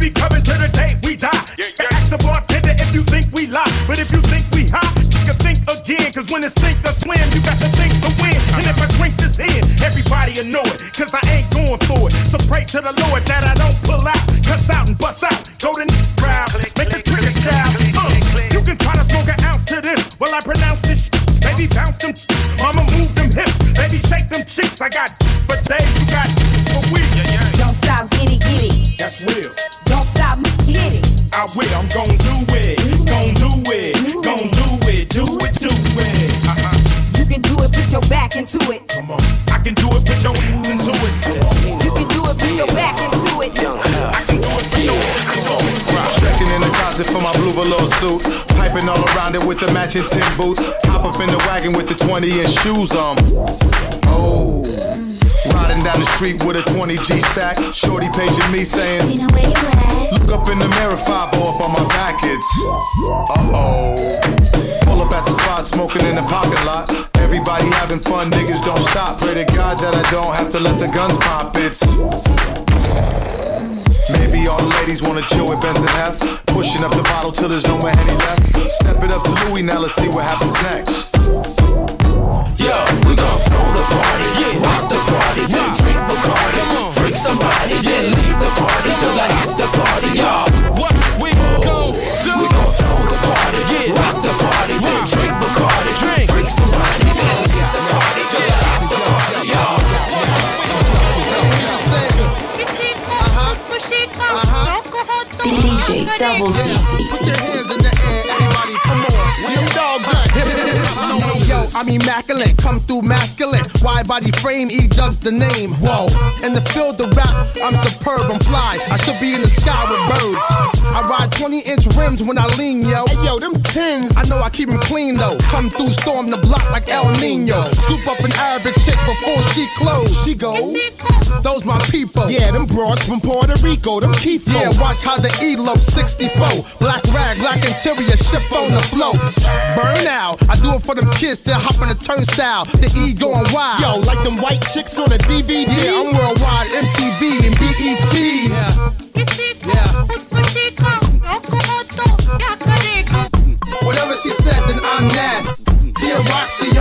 be coming to the day we die. Ask the bartender if you think we lie. But if you think we hot, you can think again. Cause when it's sink or swim, you got to think to win. And if I drink this in, everybody will know it. Cause I ain't going for it. So pray to the Lord that I don't pull out, cuss out and bust out. Go to the crowd, make the trigger shout. Uh, you can try to smoke an ounce to this. Well, I pronounce this. shit. Baby, bounce them. Mama, move them hips. Baby, shake them cheeks. I got but days you got for we. Don't stop, get it, get it. That's real. I will, I'm gon' do it. Gon' do it. Gon' do it. Do it, do it. Uh-huh. <laughs> You can do it, put your back into it. Come on. I can do it, put your ass into it. You can do it, put your back into it. I can do it, put your ass into it. Stretching in the closet for my blue velour suit. Piping all around it with the matching tin boots. Hop up in the wagon with the 20 inch shoes on. Oh. Riding down the street with a 20 G stack. Shorty paging me saying, Look up in the mirror, 5 up on my back. It's uh oh. Pull up at the spot, smoking in the parking lot. Everybody having fun, niggas don't stop. Pray to God that I don't have to let the guns pop. It's Maybe all the ladies wanna chill with Benz and F. Pushing up the bottle till there's no more Henny left. Step it up to Louis, now let's see what happens next. Yo, we gon' flow the party, yeah. rock the party, then drink Bacardi, freak somebody, then leave the party till I'm the after party, y'all. What we gon' do? We gon' flow the party, yeah. rock the party, then drink Bacardi, freak somebody, then leave the party till the after party, y'all. DJ Double D. Put your hands in the I'm immaculate, come through masculine. Wide body frame, E dubs the name. Whoa, in the field of rap, I'm superb, I'm fly. I should be in the sky with birds. I ride 20 inch rims when I lean, yo. Hey, yo, them tins. I know I keep them clean though. Come through, storm the block like El Nino. Scoop up an Arabic chick before she close. She goes, those my people. Yeah, them broads from Puerto Rico, them keep Yeah, watch how the elope 64. Black interior, ship on the float. Burn out. I do it for them kids that hop on the turnstile. The E going wild. Yo, like them white chicks on the DVD. Yeah, I'm worldwide, MTV and BET. Yeah. yeah. Whatever she said, then I'm that. Tia rocks to y'all,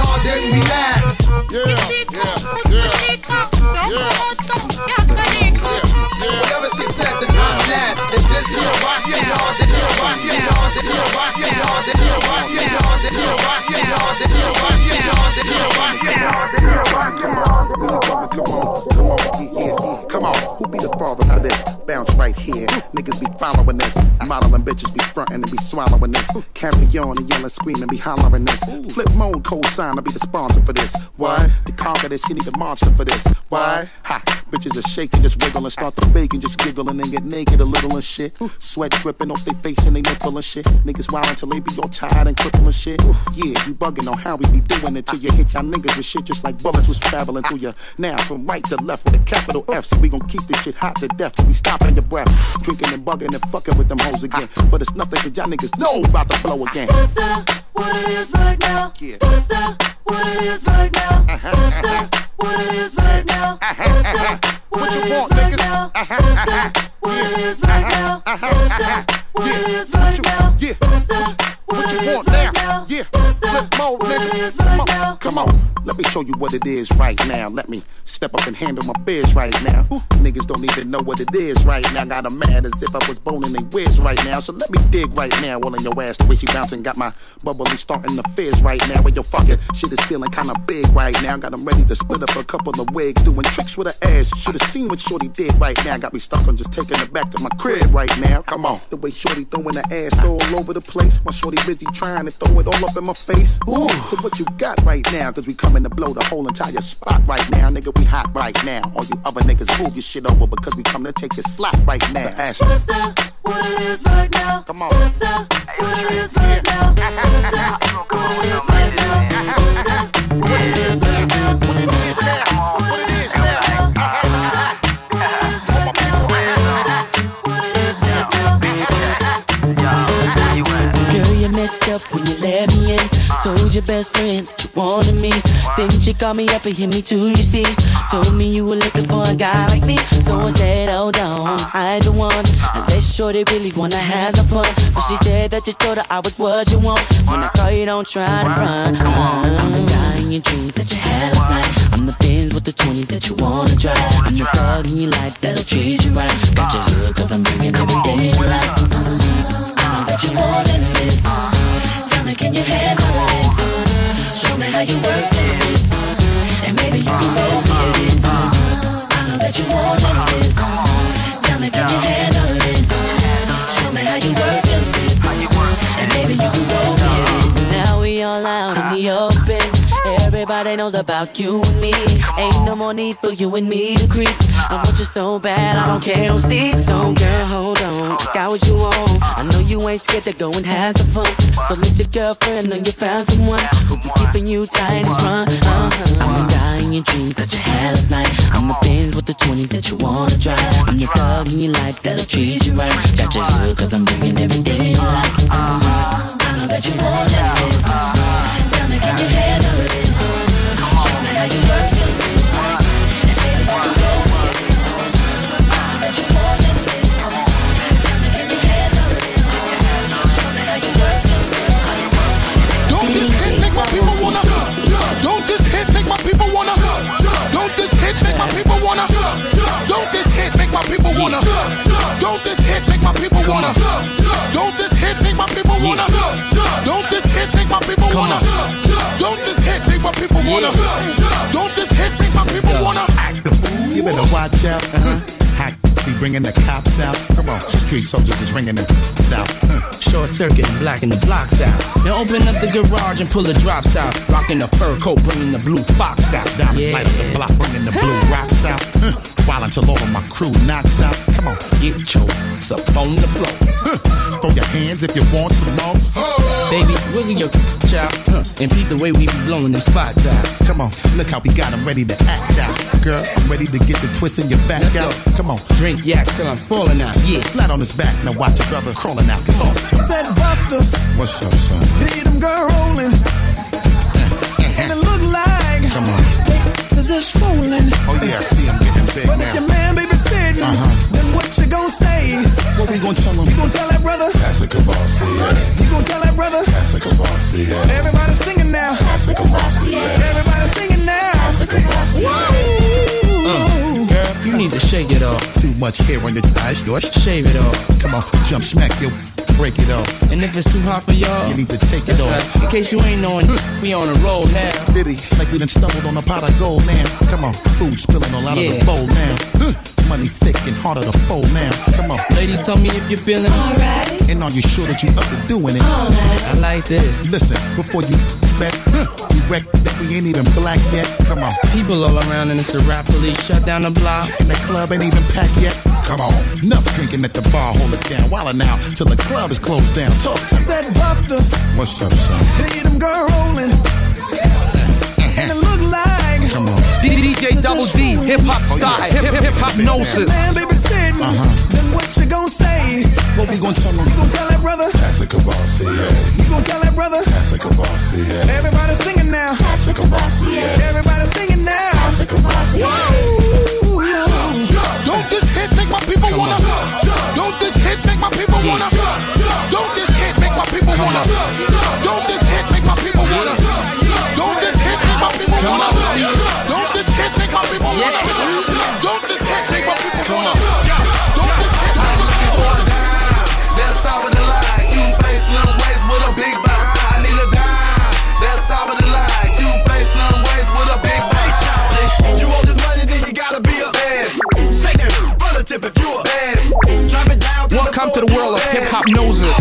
right here. Niggas be following this. Modeling bitches be frontin' and be swallowing this. Carry on and yelling, screaming, be hollering this. Flipmode, cold sign, I'll be the sponsor for this. Why? to conquer this. He need a monster for this. Why? Ha! Bitches are shaking, just wiggle and start to bake and just giggle and get naked a little and shit. Sweat dripping off their face and they nipple and shit. Niggas wild until they be all tired and crippled and shit. Yeah, you bugging on how we be doing it till you hit y'all niggas with shit just like bullets was traveling through you. Now from right to left with a capital F, so we gon' keep this shit hot to death we stopping your breath. Drinking and bugging and fucking with them hoes again. But it's nothing cause y'all niggas know about to blow again. What's that? What it is right now? Yeah. What's that? What it is right now? Uh-huh, What's that? Uh-huh. What it is right now? Uh-huh, What's that? What you it want, is right niggas? now? What's? What it is right now? What's that? What it is right now? Yeah. What's that? What you it is want right now? Yeah. Flipmode, nigga. Come on. Come on. Let me show you what it is right now. Let me step up and handle my biz right now. Niggas don't even know what it is right now. Got 'em mad as if I was boning they whiz right now. So let me dig right now. All in your ass. The way she bouncing got my bubbly starting to fizz right now. Where your fucking shit is feeling kinda big right now. Got 'em ready to split up a couple of wigs. Doing tricks with her ass. Should've seen what Shorty did right now. Got me stuck on just taking her back to my crib right now. Come on. The way Shorty throwing her ass all over the place. My Shorty busy trying to throw it all up in my face. Ooh. So what you got right now? Cause we coming to blow the whole entire spot right now. Nigga, we hot right now. All you other niggas move your shit over because we come to take your slot right now. Ask me. What's that? What it is right now? Come on. What's that? What it is right now? What's that? What it is right now? What's that? What it is right now? Messed up when you let me in. Told your best friend you wanted me. Then she called me up and hit me to your steez. Told me you were looking for a guy like me. So I said, hold on, I ain't the one. Unless shorty really wanna have some fun. But she said that you told her I was what you want. When I call you, don't try to run. I'm the guy in your dreams that you had last night. I'm the Benz with the 20s that you wanna drive. I'm the thug in your life that'll treat you right. About you and me. Ain't no more need for you and me to creep. I want you so bad, I don't care who sees. So girl, hold on, got what you want. I know you ain't scared to go and have some fun. So let your girlfriend know you found someone who be keeping you tight as run. Uh-huh. I'm the guy in your dreams that you had last night. I'm the Benz with the 20s that you wanna drive. I'm the thug in your life that'll treat you right. Got your hood cause I'm bringing everything you like. Uh-huh. I know that you than this. This. Tell me, can you handle Don't this hit make my people wanna? Don't this hit make my people wanna? Better watch out. Hack be bringing the cops out. Come on, street soldiers is ringing the out. Short circuit and blacking the blocks out. Now open up the garage and pull the drops out. Rocking the fur coat, bringing the blue fox out. Diamonds light up the block, bringing the blue rocks out. Huh. While until all of my crew knocks out. Come on, get your up on the floor. Huh. Throw your hands if you want some more. Baby, wiggle your out huh, and peep the way we be blowing them spots out. Come on, look how we got 'em ready to act out. Girl, I'm ready to get the twist in your back Let's out. go. Come on, Drink yak till I'm falling out. Yeah, flat on his back. Now watch your brother crawling out. Talk to him. Said Busta, What's up, son? see them girl rolling. <laughs> And it look like Come on. cause they're swollen. Oh yeah, I see him getting big But now. if your man baby sitting, Uh-huh. then what you gonna say? What we gonna tell him? You gonna tell that brother? That's a Courvoisier, yeah. You gonna tell that brother? That's a Courvoisier, yeah. Everybody singing now. That's a Courvoisier, yeah. Everybody singing now. That's a Courvoisier, Whoa. Uh, girl, you need to shake it off. Too much hair on your eyes, yours. Shave it off. Come on, jump smack yo, break it off. And if it's too hot for y'all, You need to take it off. right. In case you ain't knowing, we on a roll now. Diddy, like we done stumbled on a pot of gold now. Come on, food spilling all out of the bowl now. Huh. Money thick and harder to fold now. Come on, Ladies, tell me if you're feeling alright. and are you sure that you up to doing it? All right, I like this. Listen, before you bet. We wreck that we ain't even black yet. Come on. People all around and it's a rap police shut down the block. And the club ain't even packed yet. Come on. Enough drinking at the bar, hold it down. While now, till the club is closed down. Talk to me. Said Busta, What's up, son? hey, them girl rolling. And it look like. Come on. DJ Double D, hip hop style, hip hip hip hop gnosis. Man, baby, said me. Uh-huh. Then what gonna say? What we gonna tell them? You gonna tell that brother? That's a Courvoisier, You gonna tell that brother? That's a Courvoisier, Everybody singing now. That's a Courvoisier, Everybody singing now. That's a Courvoisier, Woo! Don't this hit make my people wanna? Don't this hit make my people wanna? Don't this hit make my people wanna? Don't this hit make my people wanna? Don't this hit make my people wanna? Don't this hit make my people wanna? Don't this hit make my people wanna? Don't the world of Hiphopnosis.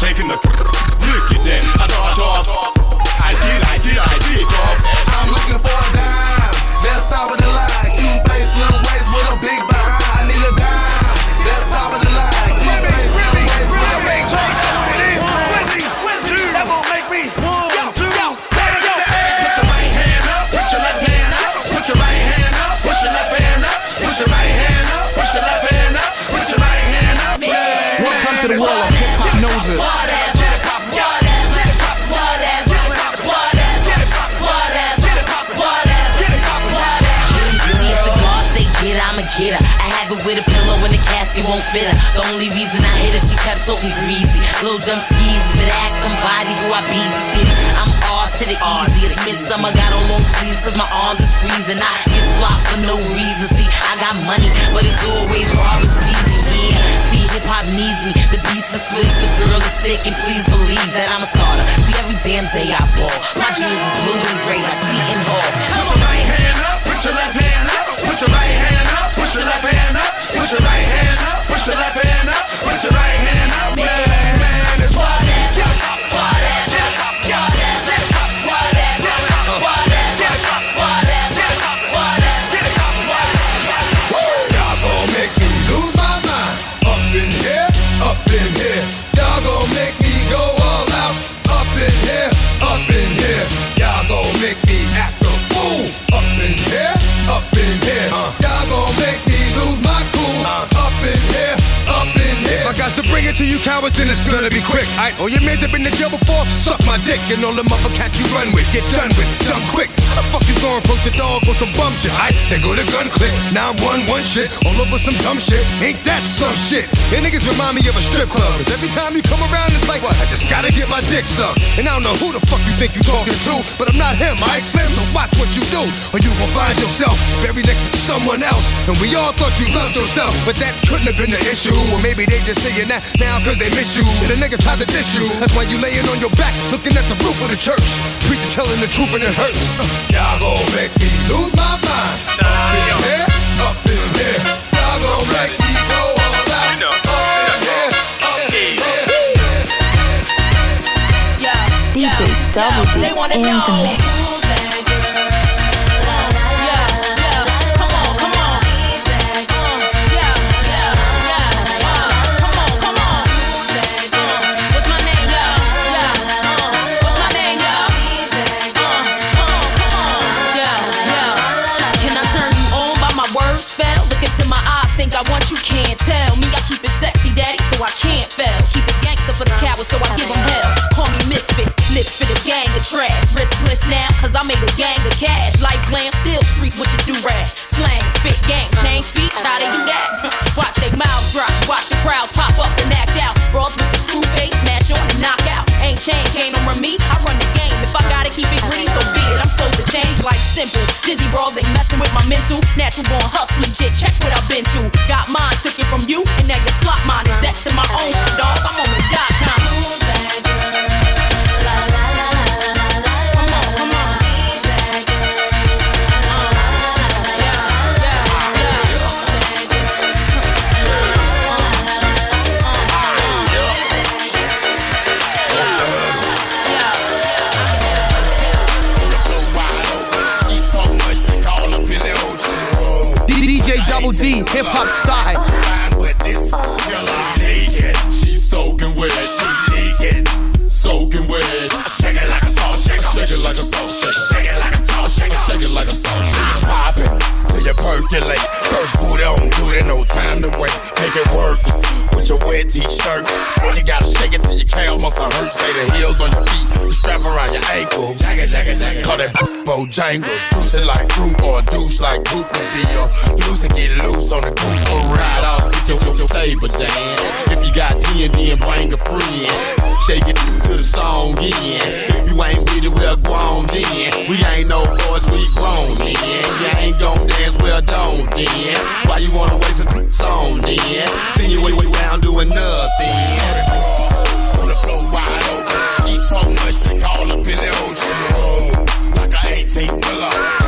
Taking the. The only reason I hit her, she kept so greasy. Little jump skis, but ask somebody who I be. See, I'm all to the easy. It's midsummer, got on long sleeves cause my arms is freezing. I get fly for no reason. See, I got money, but it's always Robert season. Yeah, see, hip hop needs me. The beats are Swiss, the girl is sick, and please believe that I'm a starter. See, every damn day I ball. My jeans is blue and gray like Seton Hall. Put your right hand up, put your left hand up, put your right hand up, put your left hand up, put your right hand up, slapping. Cowards, then it's gonna be quick. Aight, all your men have been to jail before, suck my dick. And all the motherfuckers you run with, get done with, done quick. The fuck you going, broke the dog on some bum shit. Aight, they go to gun click. Now I'm one, one shit, all over some dumb shit. Ain't that some shit? And niggas remind me of a strip club. Cause every time you come around, it's like, what? I just gotta get my dick sucked. And I don't know who the fuck you think you talking to, but I'm not him, Ike Slim. So watch what you do, or you gon' find yourself very next to someone else. And we all thought you loved yourself, but that couldn't have been the issue. Or maybe they just saying that now cause they miss you. Shit, a nigga tried to diss you. That's why you laying on your back, looking at the roof of the church. Preacher telling the truth and it hurts. Uh, Y'all gon' make me lose my mind. Up in here, up in here. Y'all gon' make me go all out. Up in here, up in here. DJ Double D in the mix. For the cowards, so I give them hell. Call me misfit, lips for the gang of trash. Riskless now, cause I made a gang of cash. Like glam, still street with the do-rag. Slang, spit, gang, change speech, how they do that? <laughs> Watch they mouths drop, watch the crowds pop up and act out. Brawls with the screw face, smash on and knock out. Ain't chain game over me, I run the game. To simple. Dizzy brawls ain't messing with my mental. Natural born hustling shit, check what I've been through. Got mine, took it from you, and now you slot mine. Is that to my own dog? I'm on the dot com. Hip hop wet t-shirt. You gotta shake it till your calf muscle hurt. Say the heels on your feet, strap around your ankle. Jagga, jagga, jagga. Call that bojangle. It like fruit or a douche like poop would be your loose and get loose on the goose for Ride off, get your, your, your table dance. If you got TND and bring a friend, shake it to the song in. If you ain't with it, well, go on then. We ain't no boys, we grown then. You ain't gon' dance, well, don't then. Why you wanna waste a song then? See you way, way down doing nothing. The floor. Eat so much they call up in the ocean. Like a 18 wheeler.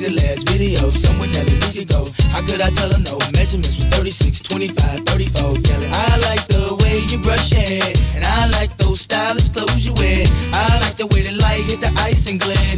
The last video. Somewhere Nelly we could go. How could I tell her no? Measurements was 36, 25, 34. Yelling. I like the way you brush your hair, and I like those stylish clothes you wear. I like the way the light hit the ice and glare.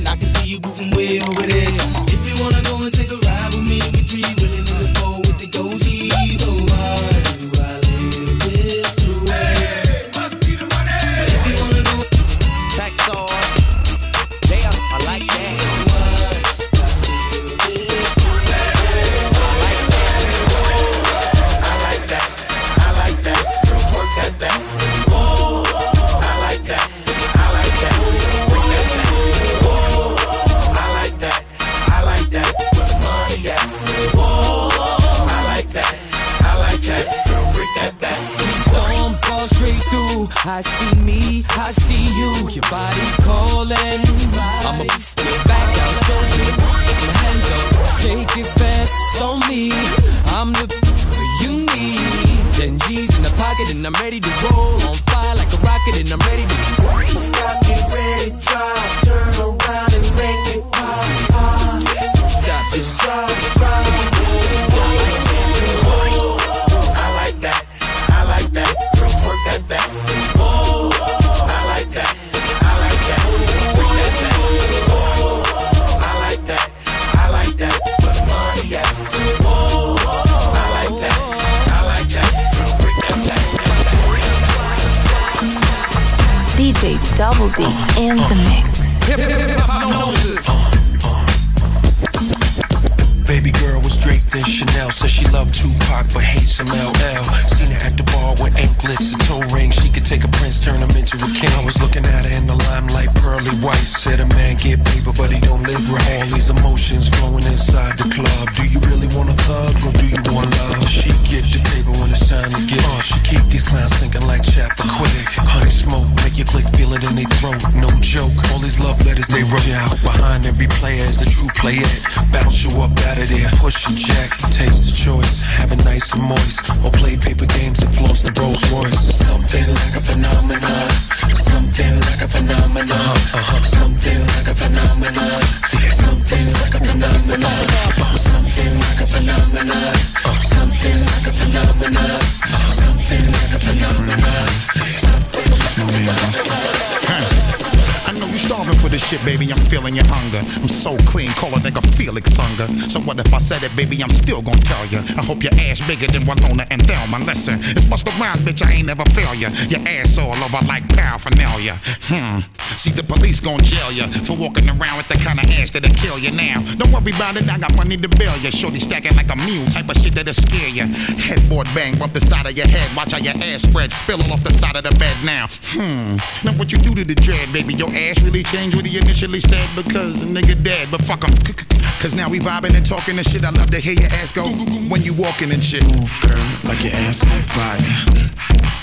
Baby? I'm still gonna tell you. I hope your ass bigger than Winona and Thelma. Listen, it's bust around, bitch. I ain't never fail ya. Your ass all over like paraphernalia. Hmm. See, the police gon' jail ya for walking around with the kind of ass that'll kill ya now. Don't worry about it, I got money to bail ya. Shorty stacking like a mule, type of shit that'll scare ya. Headboard bang, bump the side of your head. Watch how your ass spread, spill off the side of the bed now. Hmm. Now what you do to the dread, baby? Your ass really changed what he initially said because a nigga dead, but fuck him. Cause now we vibing and talking and shit. I love to hear your ass go when you walking and shit. Move, girl, like your ass on fire.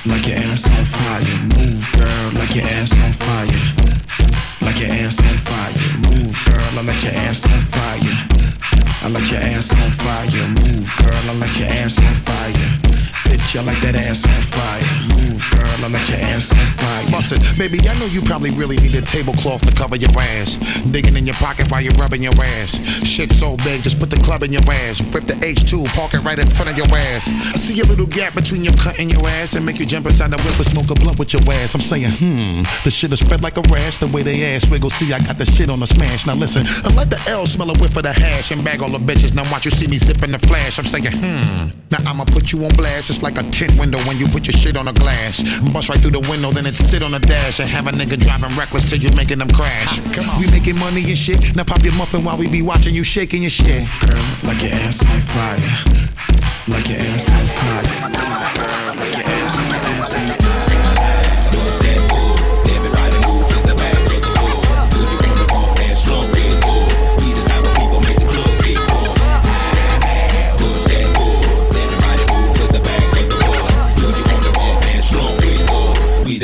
Like your ass on fire. Move, girl, like your ass on fire. Like your ass on fire. Move, girl, I let your ass on fire. I let your ass on fire. Move, girl, I let your ass on fire. Bitch, I like that ass on fire. Move, ass on fire. Bust it, baby. I know you probably really need a tablecloth to cover your ass. Digging in your pocket while you're rubbing your ass. Shit so big, just put the club in your ass. Rip the H2, park it right in front of your ass. I see a little gap between your cut and your ass and make you jump inside the whip and smoke a blunt with your ass. I'm saying, hmm, the shit is spread like a rash. The way they ass wiggle, see, I got the shit on the smash. Now listen, I let the L smell a whiff of the hash and bag all the bitches. Now watch you see me zipping the flash. I'm saying, hmm, now I'ma put you on blast. It's like a tint window when you put your shit on a glass. Bust right through the window, then it sit on the dash and have a nigga driving reckless till you making them crash. Come on, we making money and shit. Now pop your muffin while we be watching you shaking your shit. Girl, like your ass on fire. Like your ass on fire. Like your ass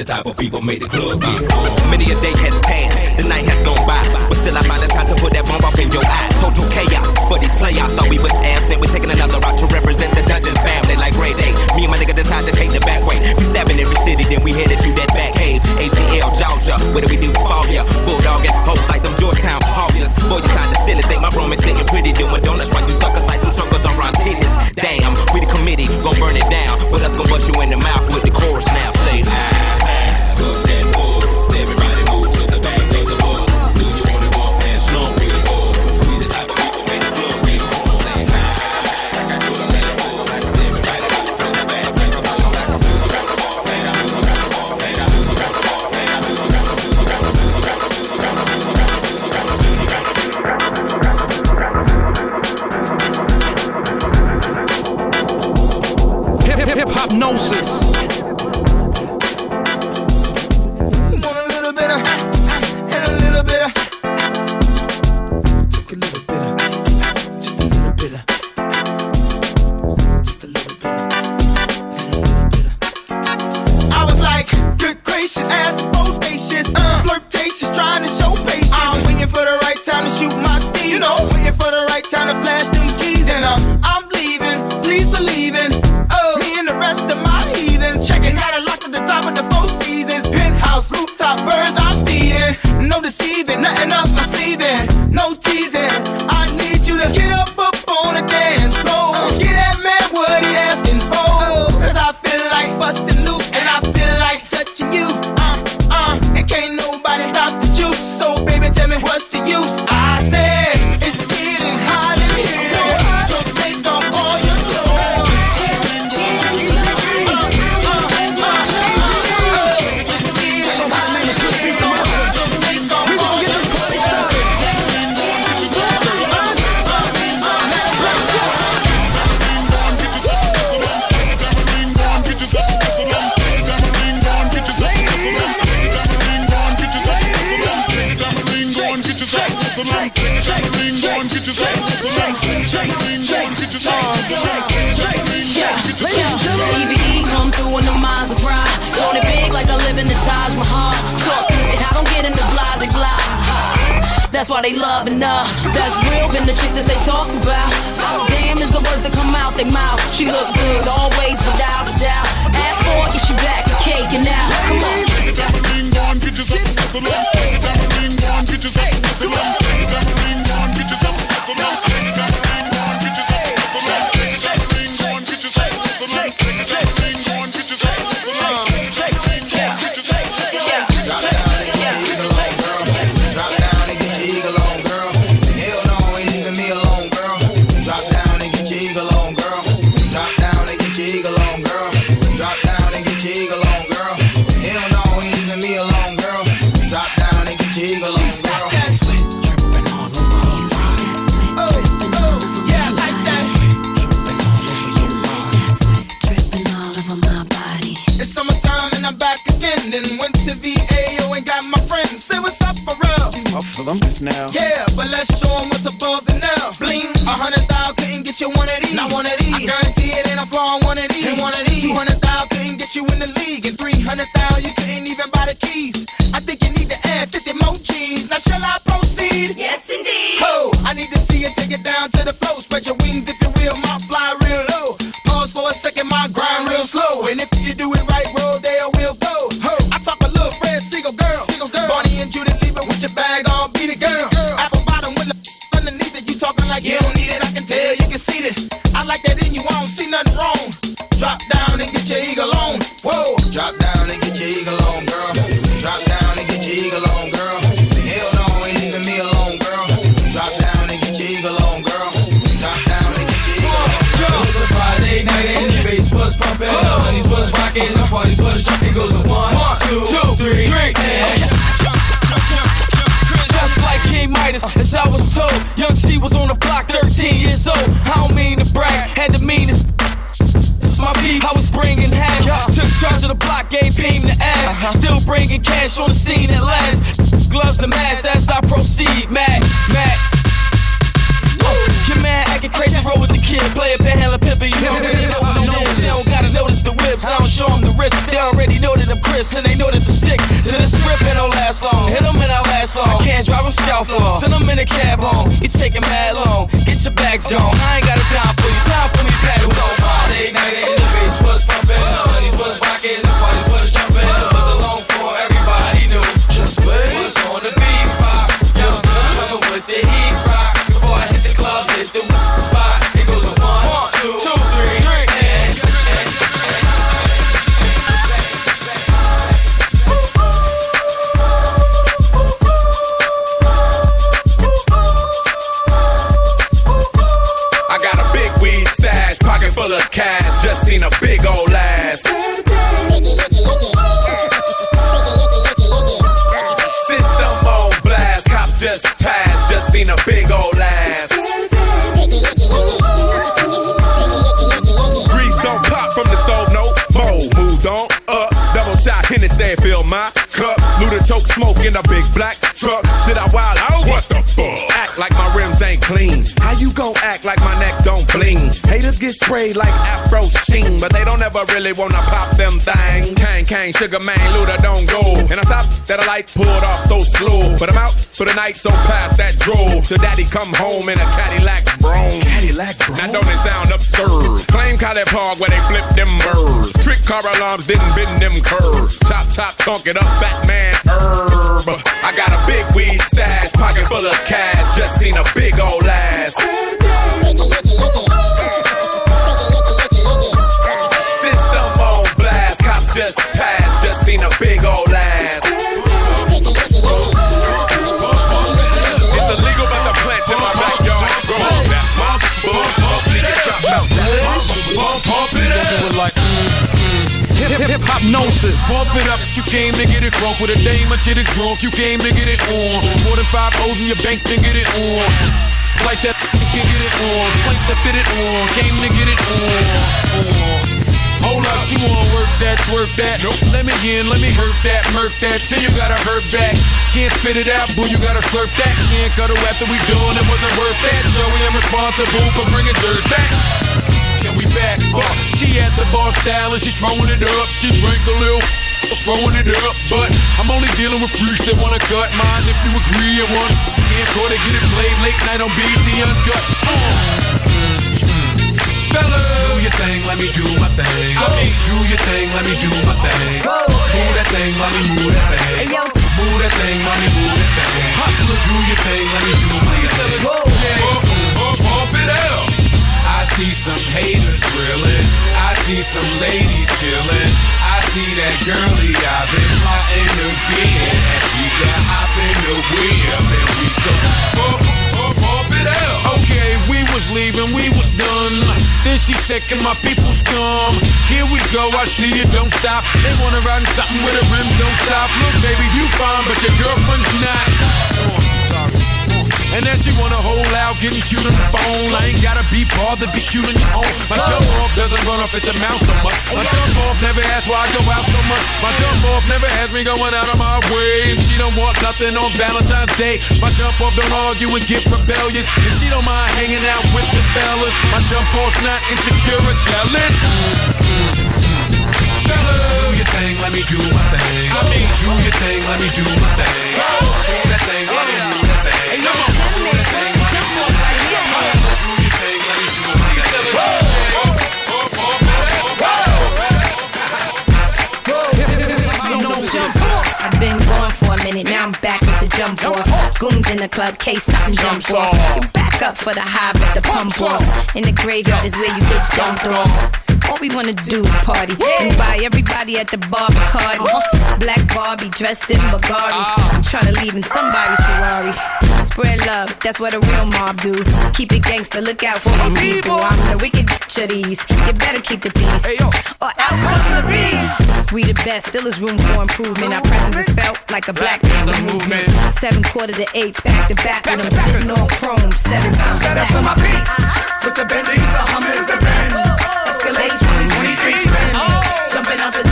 type of people made the club get. Many a day has passed, the night has gone by, but still I find the time to put that bomb off in your eye. Total chaos, but these playoffs thought we was absent. We're taking another route to represent the dungeon family like Ray Day. Me and my nigga decide to take the back way. We stabbing every city, then we headed to that back cave. ATL, Georgia, what do we do? Fall ya, bulldog and hoes like them Georgetown Hawkers. Boy, you kinda silly, think my room is sitting pretty, doing donuts while you suckers like them circles around titties. Damn, we the committee, gon' burn it down, but us gon' bust you in the mouth with the chorus now. Say, ah. That's why they love and uh, that's real. Been the chick that they talk about. Damn is the words that come out their mouth. She look good always, without a doubt. Ask for it, you back a cake and now. Come on. Get yourself get yourself get yourself the floor. Spread your wings if you will, my fly real low. Pause for a second, my grind real slow. And if you do it right, roll there we'll go. Ho, I talk a little Fred Seagull girl. Seagull girl. Bonnie and Judy leave it with your bag all beat it, girl. Apple bottom with the <laughs> underneath it. You talking like you don't need it, I can tell you can see it. I like that in you, I don't see nothing wrong. Drop down and get your eagle on. Whoa, drop down was rocking, the parties was jumping. It goes a one, two, three, and just like King Midas, as I was told. Young C was on the block, 13 years old. I don't mean to brag, had the meanest. This was my beef. I was bringing half. Took charge of the block, gave Beam the ass. Uh-huh. Still bringing cash on the scene at last. Gloves and masks as I proceed. Mac, Mac. Your man acting crazy, roll with the kid. Play a panhandle pimper, you <laughs> don't really know notice the whips, I don't show them the wrist. They already know that I'm Chris, and they know that the stick to the script ain't don't last long. Hit them and I last long. I can't drive them south long. Send them in a cab home. You taking mad long. Get your bags gone. I ain't got a dime for you. Time for me to pass on. Friday night and the bass was pumping. The honeys was rocking. The parties was jumping. It was alone for everybody knew. Just wait. Was on the beat smoke in a big black truck. Should I wild out? What the fuck? Act like my rims ain't clean. How you gon' act like my neck bling? Haters get sprayed like Afro Sheen, but they don't ever really wanna pop them things. Kang Kang, Sugar Man, Luda don't go. And I thought that a light pulled off so slow, but I'm out for the night, so past that drove. So daddy come home in a Cadillac Brougham. Cadillac Brougham. Now don't it sound absurd? Claim College Park where they flip them birds. Trick car alarms didn't bend them curves. Chop top, tonk it up, fat man herb. I got a big weed stash, pocket full of cash. Just seen a big old ass. Just passed. Just seen a big old ass. It's illegal, but the plant's in my backyard. Go on, that's my bump, bump, nigga, drop out. Bump, bump it up. Do it like Hip, hip, hip hypnosis. Pump it up if you came to get it crunk with a dame or shit it drunk. You came to get it on. More than five O's in your bank to get it on. Like that, you can get it on. Swank to fit it on. Came to get it on. on. Hold up, she wanna work that, twerk that. Let me in, let me hurt that, murk that, till you gotta hurt back. can't spit it out, boo, you gotta slurp that. Can't cut cuddle after we done, it wasn't worth that. Joey, I'm responsible for bringing dirt back. Can we back? Uh, she at the bar style and she throwing it up. She drank a little, throwing it up. But I'm only dealing with freaks that wanna cut mine. If you agree, and one can't call it, get it played late night on BET Uncut. Uh. Fellas, do your thing, let me do my thing. Mean, do your thing, let me do my thing. Move that thing, mommy, move that thing. Move that thing, mommy, move that thing. Hustler, do your thing, let me do my thing. Yeah. Pump, pump, pump it up. I see some haters grilling. I see some ladies chilling. I see that girlie I've been plotting to get. And she can hop in the wheel and we go pump it up. Okay, we was leaving, we was done. Then she said, Can my people's scum? Here we go, I see it, don't stop. They wanna ride in something with a rim, don't stop. Look, baby, you fine, but your girlfriend's not. Uh, And then she wanna hold out, getting cute on the phone. I ain't gotta be bothered, be cute on your own. My jump off doesn't run off at the mouth so much. My jump off never asks why I go out so much. My jump off never has me going out of my way. And she don't want nothing on Valentine's Day. My jump off don't argue and get rebellious. And she don't mind hanging out with the fellas. My jump off's not insecure or jealous. Do your thing, let me do my thing. I mean, do your thing, let me do my thing. Do that thing, let me do I've been gone for a minute, now I'm back with the jump off. Goons in the club, case something jump off. You back up for the high, but the pump off. In the graveyard is where you get dumped off. All we wanna do is party and buy everybody at the bar Bacardi. Black Barbie dressed in Bulgari. I'm trying to leave in somebody's Ferrari. Spread love, that's what a real mob do. Keep it gangster, look out for the people. I'm the wicked bitch of these. You better keep the peace, or out come the beast. We the best, still is room for improvement. Our presence is felt like a black panther movement. Seven quarter to eights, back to back with them sitting on chrome seven times. Shout out to my beats. With the Bentleys, the Hummers, the Benz. Escalade 23 trims. Jumping out the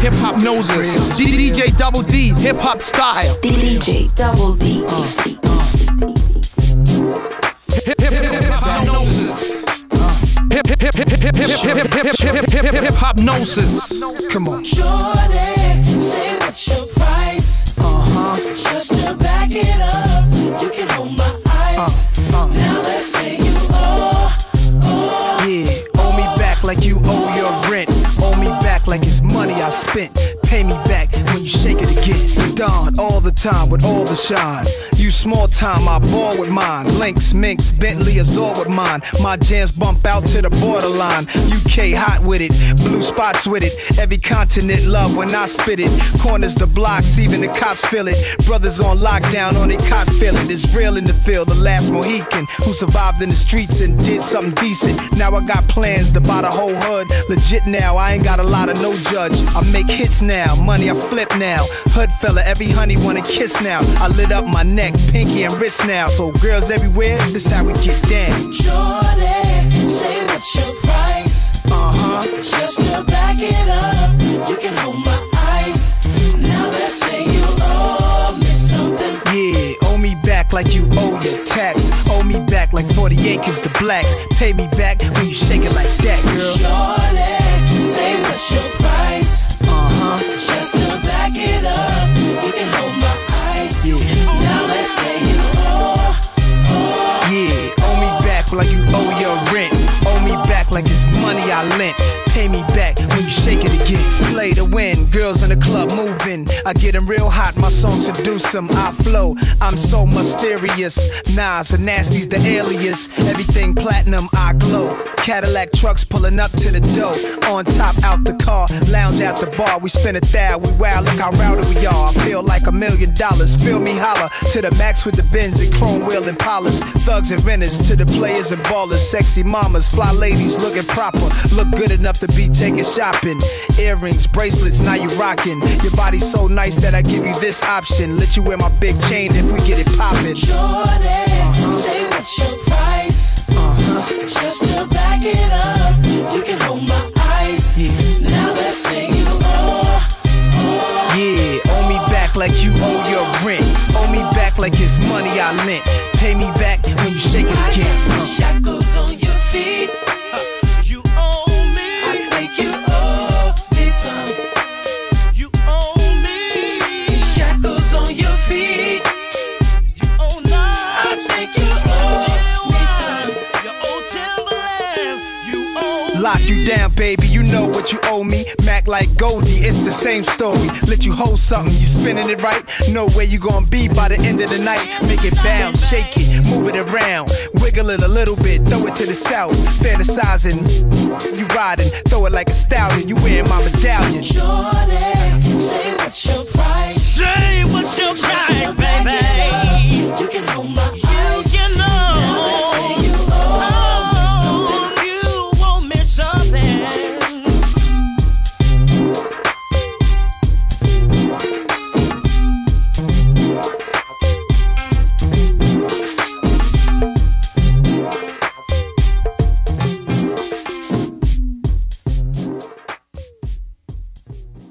Hiphopnosis. DJ Double D, hip hop style. DJ Double D. Hiphopnosis. Come on. Jordan, say what's your price? Uh huh. Just to back it up, you can hold my eyes. Uh, uh. Now let's say you are. Oh, oh. Yeah. Spent. It again. Dawn all the time with all the shine. You small time, I ball with mine. Lynx, Minx, Bentley, Azure with mine. My jams bump out to the borderline. UK hot with it, blue spots with it. Every continent love when I spit it. Corners the blocks, even the cops feel it. Brothers on lockdown on their cot feeling. It's real in the field, the last Mohican who survived in the streets and did something decent. Now I got plans to buy the whole hood. Legit now, I ain't got a lot of no judge. I make hits now, money I flip now. Hood fella, every honey wanna kiss now. I lit up my neck, pinky and wrist now. So girls everywhere, this how we get down. Shorty, say what's your price? Uh huh. Just to back it up, you can hold my eyes. Now let's say you owe me something. Yeah, owe me back like you owe your tax. Owe me back like 40 acres to blacks. Pay me back when you shake it like that, girl. Shorty, say what's your price? Uh huh. Just to like you owe your rent. Owe me back like it's money I lent. Pay me back when you shake it again. Play to win, girls in the club moving. I get 'em real hot, my song seduce seduce 'em. I flow, I'm so mysterious. Nas and Nasty's the alias. Everything platinum, I glow. Cadillac trucks pulling up to the door. On top, out the car, lounge at the bar. We spin a thou, we wow, look how rowdy we are. I feel like a million dollars. Feel me holler to the max with the bins and chrome wheel and polish. Thugs and renters to the players and ballers. Sexy mamas, fly ladies looking proper. Look good enough the beat, take it shopping. Earrings, bracelets, now you rocking. Your body's so nice that I give you this option. Let you wear my big chain if we get it poppin'. Jordan, say what's your price? Just to back it up, you can hold my ice. Now let's say you are. Yeah, owe me back like you owe your rent. Owe me back like it's money I lent. Pay me back when you shake it again. Uh. lock you down, baby. You know what you owe me. Mac like Goldie, it's the same story. Let you hold something, you spinning it right. Know where you gonna be by the end of the night. Make it bounce, shake it, move it around, wiggle it a little bit, throw it to the south. Fantasizing, you riding, throw it like a stallion. You wearing my medallion. Jordan, say what's your price? Say what's your price, baby? You can hold my